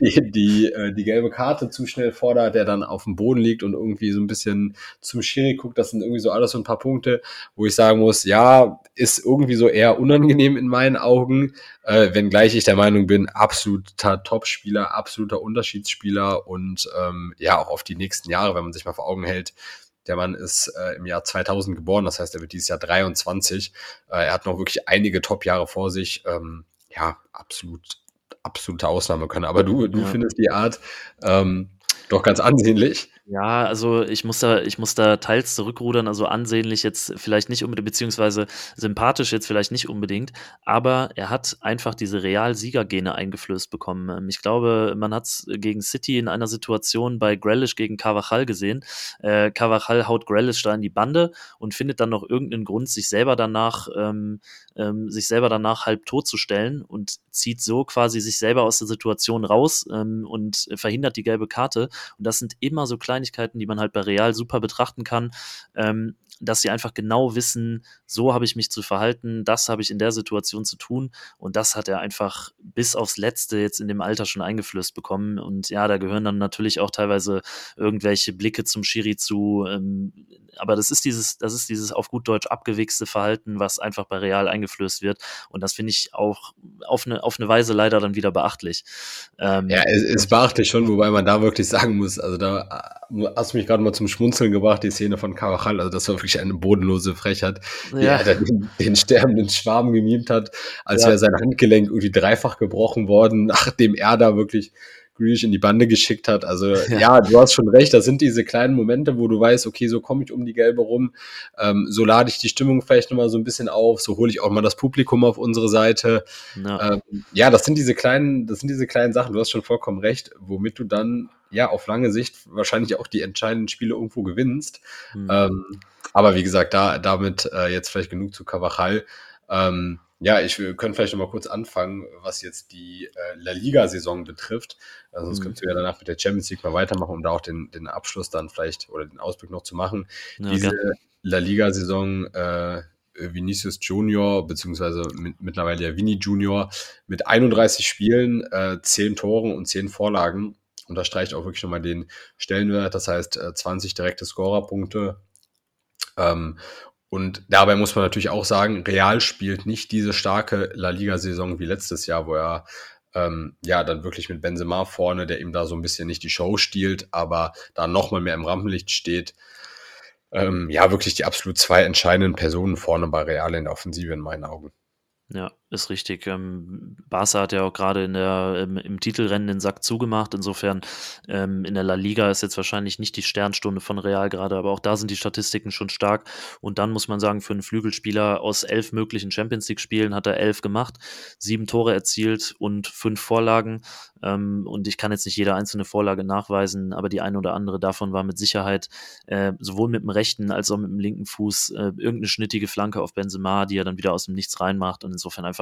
Die, die, äh, die, gelbe Karte zu schnell fordert, der dann auf dem Boden liegt und irgendwie so ein bisschen zum Schiri guckt. Das sind irgendwie so alles so ein paar Punkte, wo ich sagen muss, ja, ist irgendwie so eher unangenehm in meinen Augen, äh, wenngleich ich der Meinung bin, absoluter Topspieler, absoluter Unterschiedsspieler und ähm, ja, auch auf die nächsten Jahre, wenn man sich mal vor Augen hält, der Mann ist äh, im Jahr 2000 geboren, das heißt, er wird dieses Jahr 23. Äh, er hat noch wirklich einige Top-Jahre vor sich. Ähm, ja, absolut, absolute Ausnahme können. Aber du, du ja. findest die Art ähm, doch ganz ansehnlich. Ja, also ich muss da, ich muss da teils zurückrudern, also ansehnlich jetzt vielleicht nicht unbedingt, beziehungsweise sympathisch jetzt vielleicht nicht unbedingt, aber er hat einfach diese Real-Siegergene eingeflößt bekommen. Ähm, ich glaube, man hat es gegen City in einer Situation bei Grealish gegen Carvajal gesehen. Äh, Carvajal haut Grealish da in die Bande und findet dann noch irgendeinen Grund, sich selber danach, ähm, ähm, sich selber danach halb tot zu stellen und zieht so quasi sich selber aus der Situation raus ähm, und verhindert die gelbe Karte. Und das sind immer so kleine Kleinigkeiten, die man halt bei Real super betrachten kann. Ähm, dass sie einfach genau wissen, so habe ich mich zu verhalten, das habe ich in der Situation zu tun. Und das hat er einfach bis aufs Letzte jetzt in dem Alter schon eingeflößt bekommen. Und ja, da gehören dann natürlich auch teilweise irgendwelche Blicke zum Schiri zu. Ähm, aber das ist dieses, das ist dieses auf gut Deutsch abgewichste Verhalten, was einfach bei Real eingeflößt wird. Und das finde ich auch auf eine, auf eine Weise leider dann wieder beachtlich. Ähm, ja, es, es beachtlich schon, wobei man da wirklich sagen muss, also da äh, hast du mich gerade mal zum Schmunzeln gebracht, die Szene von Carvajal, also das war wirklich wirklich eine bodenlose Frechheit, wie ja. er den, den, sterbenden Schwarm gemimt hat, als ja. wäre sein Handgelenk irgendwie dreifach gebrochen worden, nachdem er da wirklich Grealish in die Bande geschickt hat. Also (laughs) ja. ja. du hast schon recht, das sind diese kleinen Momente, wo du weißt, okay, so komme ich um die Gelbe rum, ähm, so lade ich die Stimmung vielleicht nochmal so ein bisschen auf, so hole ich auch mal das Publikum auf unsere Seite. Ja. Ähm, ja, das sind diese kleinen, das sind diese kleinen Sachen, du hast schon vollkommen recht, womit du dann ja auf lange Sicht wahrscheinlich auch die entscheidenden Spiele irgendwo gewinnst. Mhm. Ähm, aber wie gesagt, da damit äh, jetzt vielleicht genug zu Cavachal. Ähm, ja, ich könnte vielleicht noch mal kurz anfangen, was jetzt die äh, La Liga-Saison betrifft. Also sonst mhm. könntest du ja danach mit der Champions League mal weitermachen, um da auch den, den Abschluss dann vielleicht oder den Ausblick noch zu machen. Ja, Diese ja. La Liga-Saison äh, Vinicius Junior, beziehungsweise mit, mittlerweile ja Vini Junior, mit 31 Spielen, äh, 10 Toren und 10 Vorlagen unterstreicht auch wirklich nochmal den Stellenwert. Das heißt, 20 äh, direkte Scorerpunkte. Ähm, und dabei muss man natürlich auch sagen, Real spielt nicht diese starke La Liga-Saison wie letztes Jahr, wo er ähm, ja dann wirklich mit Benzema vorne, der ihm da so ein bisschen nicht die Show stiehlt, aber da nochmal mehr im Rampenlicht steht. Ähm, ja, wirklich die absolut zwei entscheidenden Personen vorne bei Real in der Offensive in meinen Augen. Ja, ist richtig. Ähm, Barca hat ja auch gerade im, im, Titelrennen den Sack zugemacht. Insofern ähm, in der La Liga ist jetzt wahrscheinlich nicht die Sternstunde von Real gerade, aber auch da sind die Statistiken schon stark. Und dann muss man sagen, für einen Flügelspieler aus elf möglichen Champions League-Spielen hat er elf gemacht, sieben Tore erzielt und fünf Vorlagen. Ähm, und ich kann jetzt nicht jede einzelne Vorlage nachweisen, aber die eine oder andere davon war mit Sicherheit äh, sowohl mit dem rechten als auch mit dem linken Fuß äh, irgendeine schnittige Flanke auf Benzema, die er dann wieder aus dem Nichts reinmacht und insofern einfach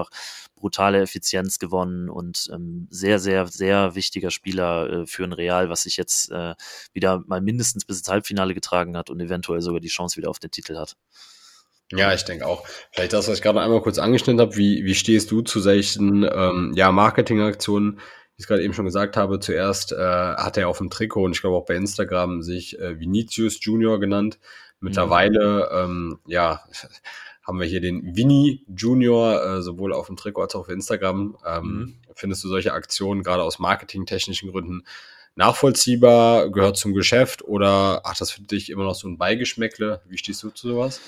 brutale Effizienz gewonnen und ähm, sehr, sehr, sehr wichtiger Spieler äh, für ein Real, was sich jetzt äh, wieder mal mindestens bis ins Halbfinale getragen hat und eventuell sogar die Chance wieder auf den Titel hat. Ja, ich denke auch. Vielleicht das, was ich gerade einmal kurz angeschnitten habe, wie, wie stehst du zu solchen ähm, ja, Marketingaktionen? ich gerade eben schon gesagt habe, zuerst äh, hat er auf dem Trikot und ich glaube auch bei Instagram sich äh, Vinicius Junior genannt. Mittlerweile, mhm. ähm, ja, haben wir hier den Vini Junior, äh, sowohl auf dem Trikot als auch auf Instagram. Ähm, mhm. Findest du solche Aktionen gerade aus marketingtechnischen Gründen nachvollziehbar, gehört zum Geschäft oder hat das für dich immer noch so ein Beigeschmäckle? Wie stehst du zu sowas?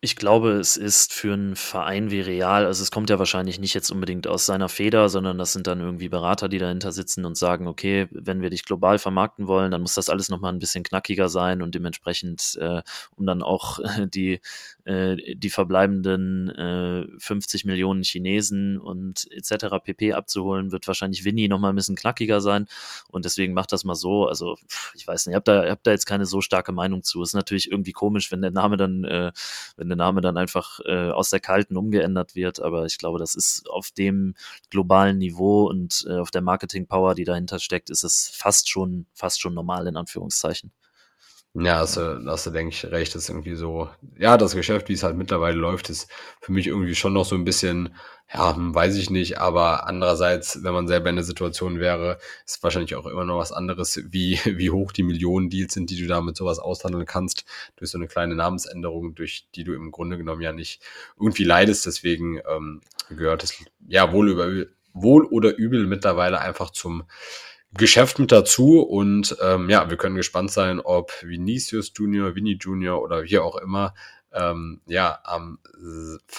Ich glaube, es ist für einen Verein wie Real, also es kommt ja wahrscheinlich nicht jetzt unbedingt aus seiner Feder, sondern das sind dann irgendwie Berater, die dahinter sitzen und sagen, okay, wenn wir dich global vermarkten wollen, dann muss das alles nochmal ein bisschen knackiger sein und dementsprechend, äh, um dann auch (laughs) die, äh, die verbleibenden äh, 50 Millionen Chinesen und etc. pp abzuholen, wird wahrscheinlich Winnie nochmal ein bisschen knackiger sein und deswegen macht das mal so, also ich weiß nicht, ich habe da, hab da jetzt keine so starke Meinung zu. Es ist natürlich irgendwie komisch, wenn der Name dann, äh, wenn wenn der Name dann einfach äh, aus der kalten umgeändert wird. Aber ich glaube, das ist auf dem globalen Niveau und äh, auf der Marketing-Power, die dahinter steckt, ist es fast schon, fast schon normal in Anführungszeichen. Ja, hast du, hast du, denke ich, recht. Ist irgendwie so, ja, das Geschäft, wie es halt mittlerweile läuft, ist für mich irgendwie schon noch so ein bisschen, ja, hm, weiß ich nicht, aber andererseits, wenn man selber in der Situation wäre, ist wahrscheinlich auch immer noch was anderes, wie, (laughs) wie hoch die Millionen Deals sind, die du da mit sowas aushandeln kannst, durch so eine kleine Namensänderung, durch die du im Grunde genommen ja nicht irgendwie leidest. Deswegen ähm, gehört es ja wohl über wohl oder übel mittlerweile einfach zum Geschäft mit dazu und ähm, ja, wir können gespannt sein, ob Vinicius Junior, Vinny Junior oder wie auch immer ähm, ja am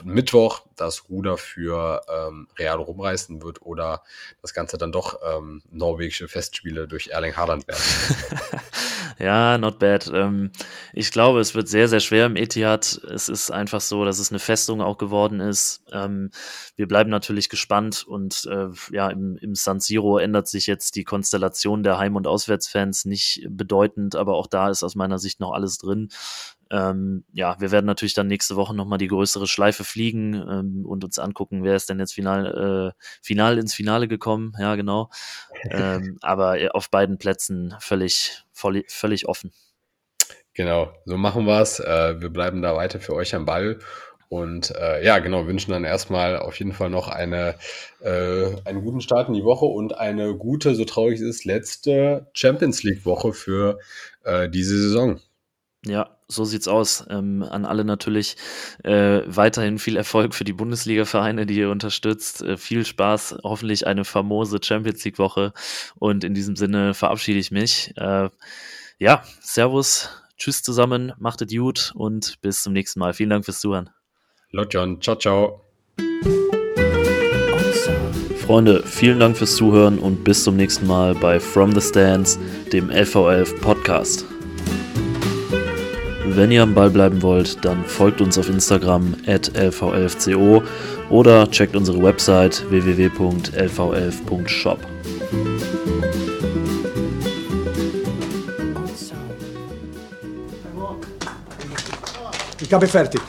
Mittwoch das Ruder für ähm, Real rumreißen wird oder das Ganze dann doch ähm, norwegische Festspiele durch Erling Haaland werden. (laughs) ja, not bad. Ähm, ich glaube, es wird sehr, sehr schwer im Etihad. Es ist einfach so, dass es eine Festung auch geworden ist. Ähm, wir bleiben natürlich gespannt und äh, ja, im, im San Siro ändert sich jetzt die Konstellation der Heim- und Auswärtsfans nicht bedeutend, aber auch da ist aus meiner Sicht noch alles drin. Ähm, ja, wir werden natürlich dann nächste Woche nochmal die größere Schleife fliegen ähm, und uns angucken, wer ist denn jetzt final, äh, final ins Finale gekommen. Ja, genau. ähm, (laughs) aber auf beiden Plätzen völlig, voll, völlig offen. Genau, so machen wir es. Äh, wir bleiben da weiter für euch am Ball. Und äh, ja, genau, wünschen dann erstmal auf jeden Fall noch eine, äh, einen guten Start in die Woche und eine gute, so traurig es ist, letzte Champions League-Woche für äh, diese Saison. Ja, so sieht's aus. Ähm, an alle natürlich äh, weiterhin viel Erfolg für die Bundesliga-Vereine, die ihr unterstützt. Äh, viel Spaß, hoffentlich eine famose Champions League-Woche. Und in diesem Sinne verabschiede ich mich. Äh, ja, Servus, tschüss zusammen, macht es gut und bis zum nächsten Mal. Vielen Dank fürs Zuhören. Lot John, ciao, ciao. Freunde, vielen Dank fürs Zuhören und bis zum nächsten Mal bei From the Stands, dem LV11 Podcast. Wenn ihr am Ball bleiben wollt, dann folgt uns auf Instagram at lv11co oder checkt unsere Website www.lv11.shop. Ich habe fertig.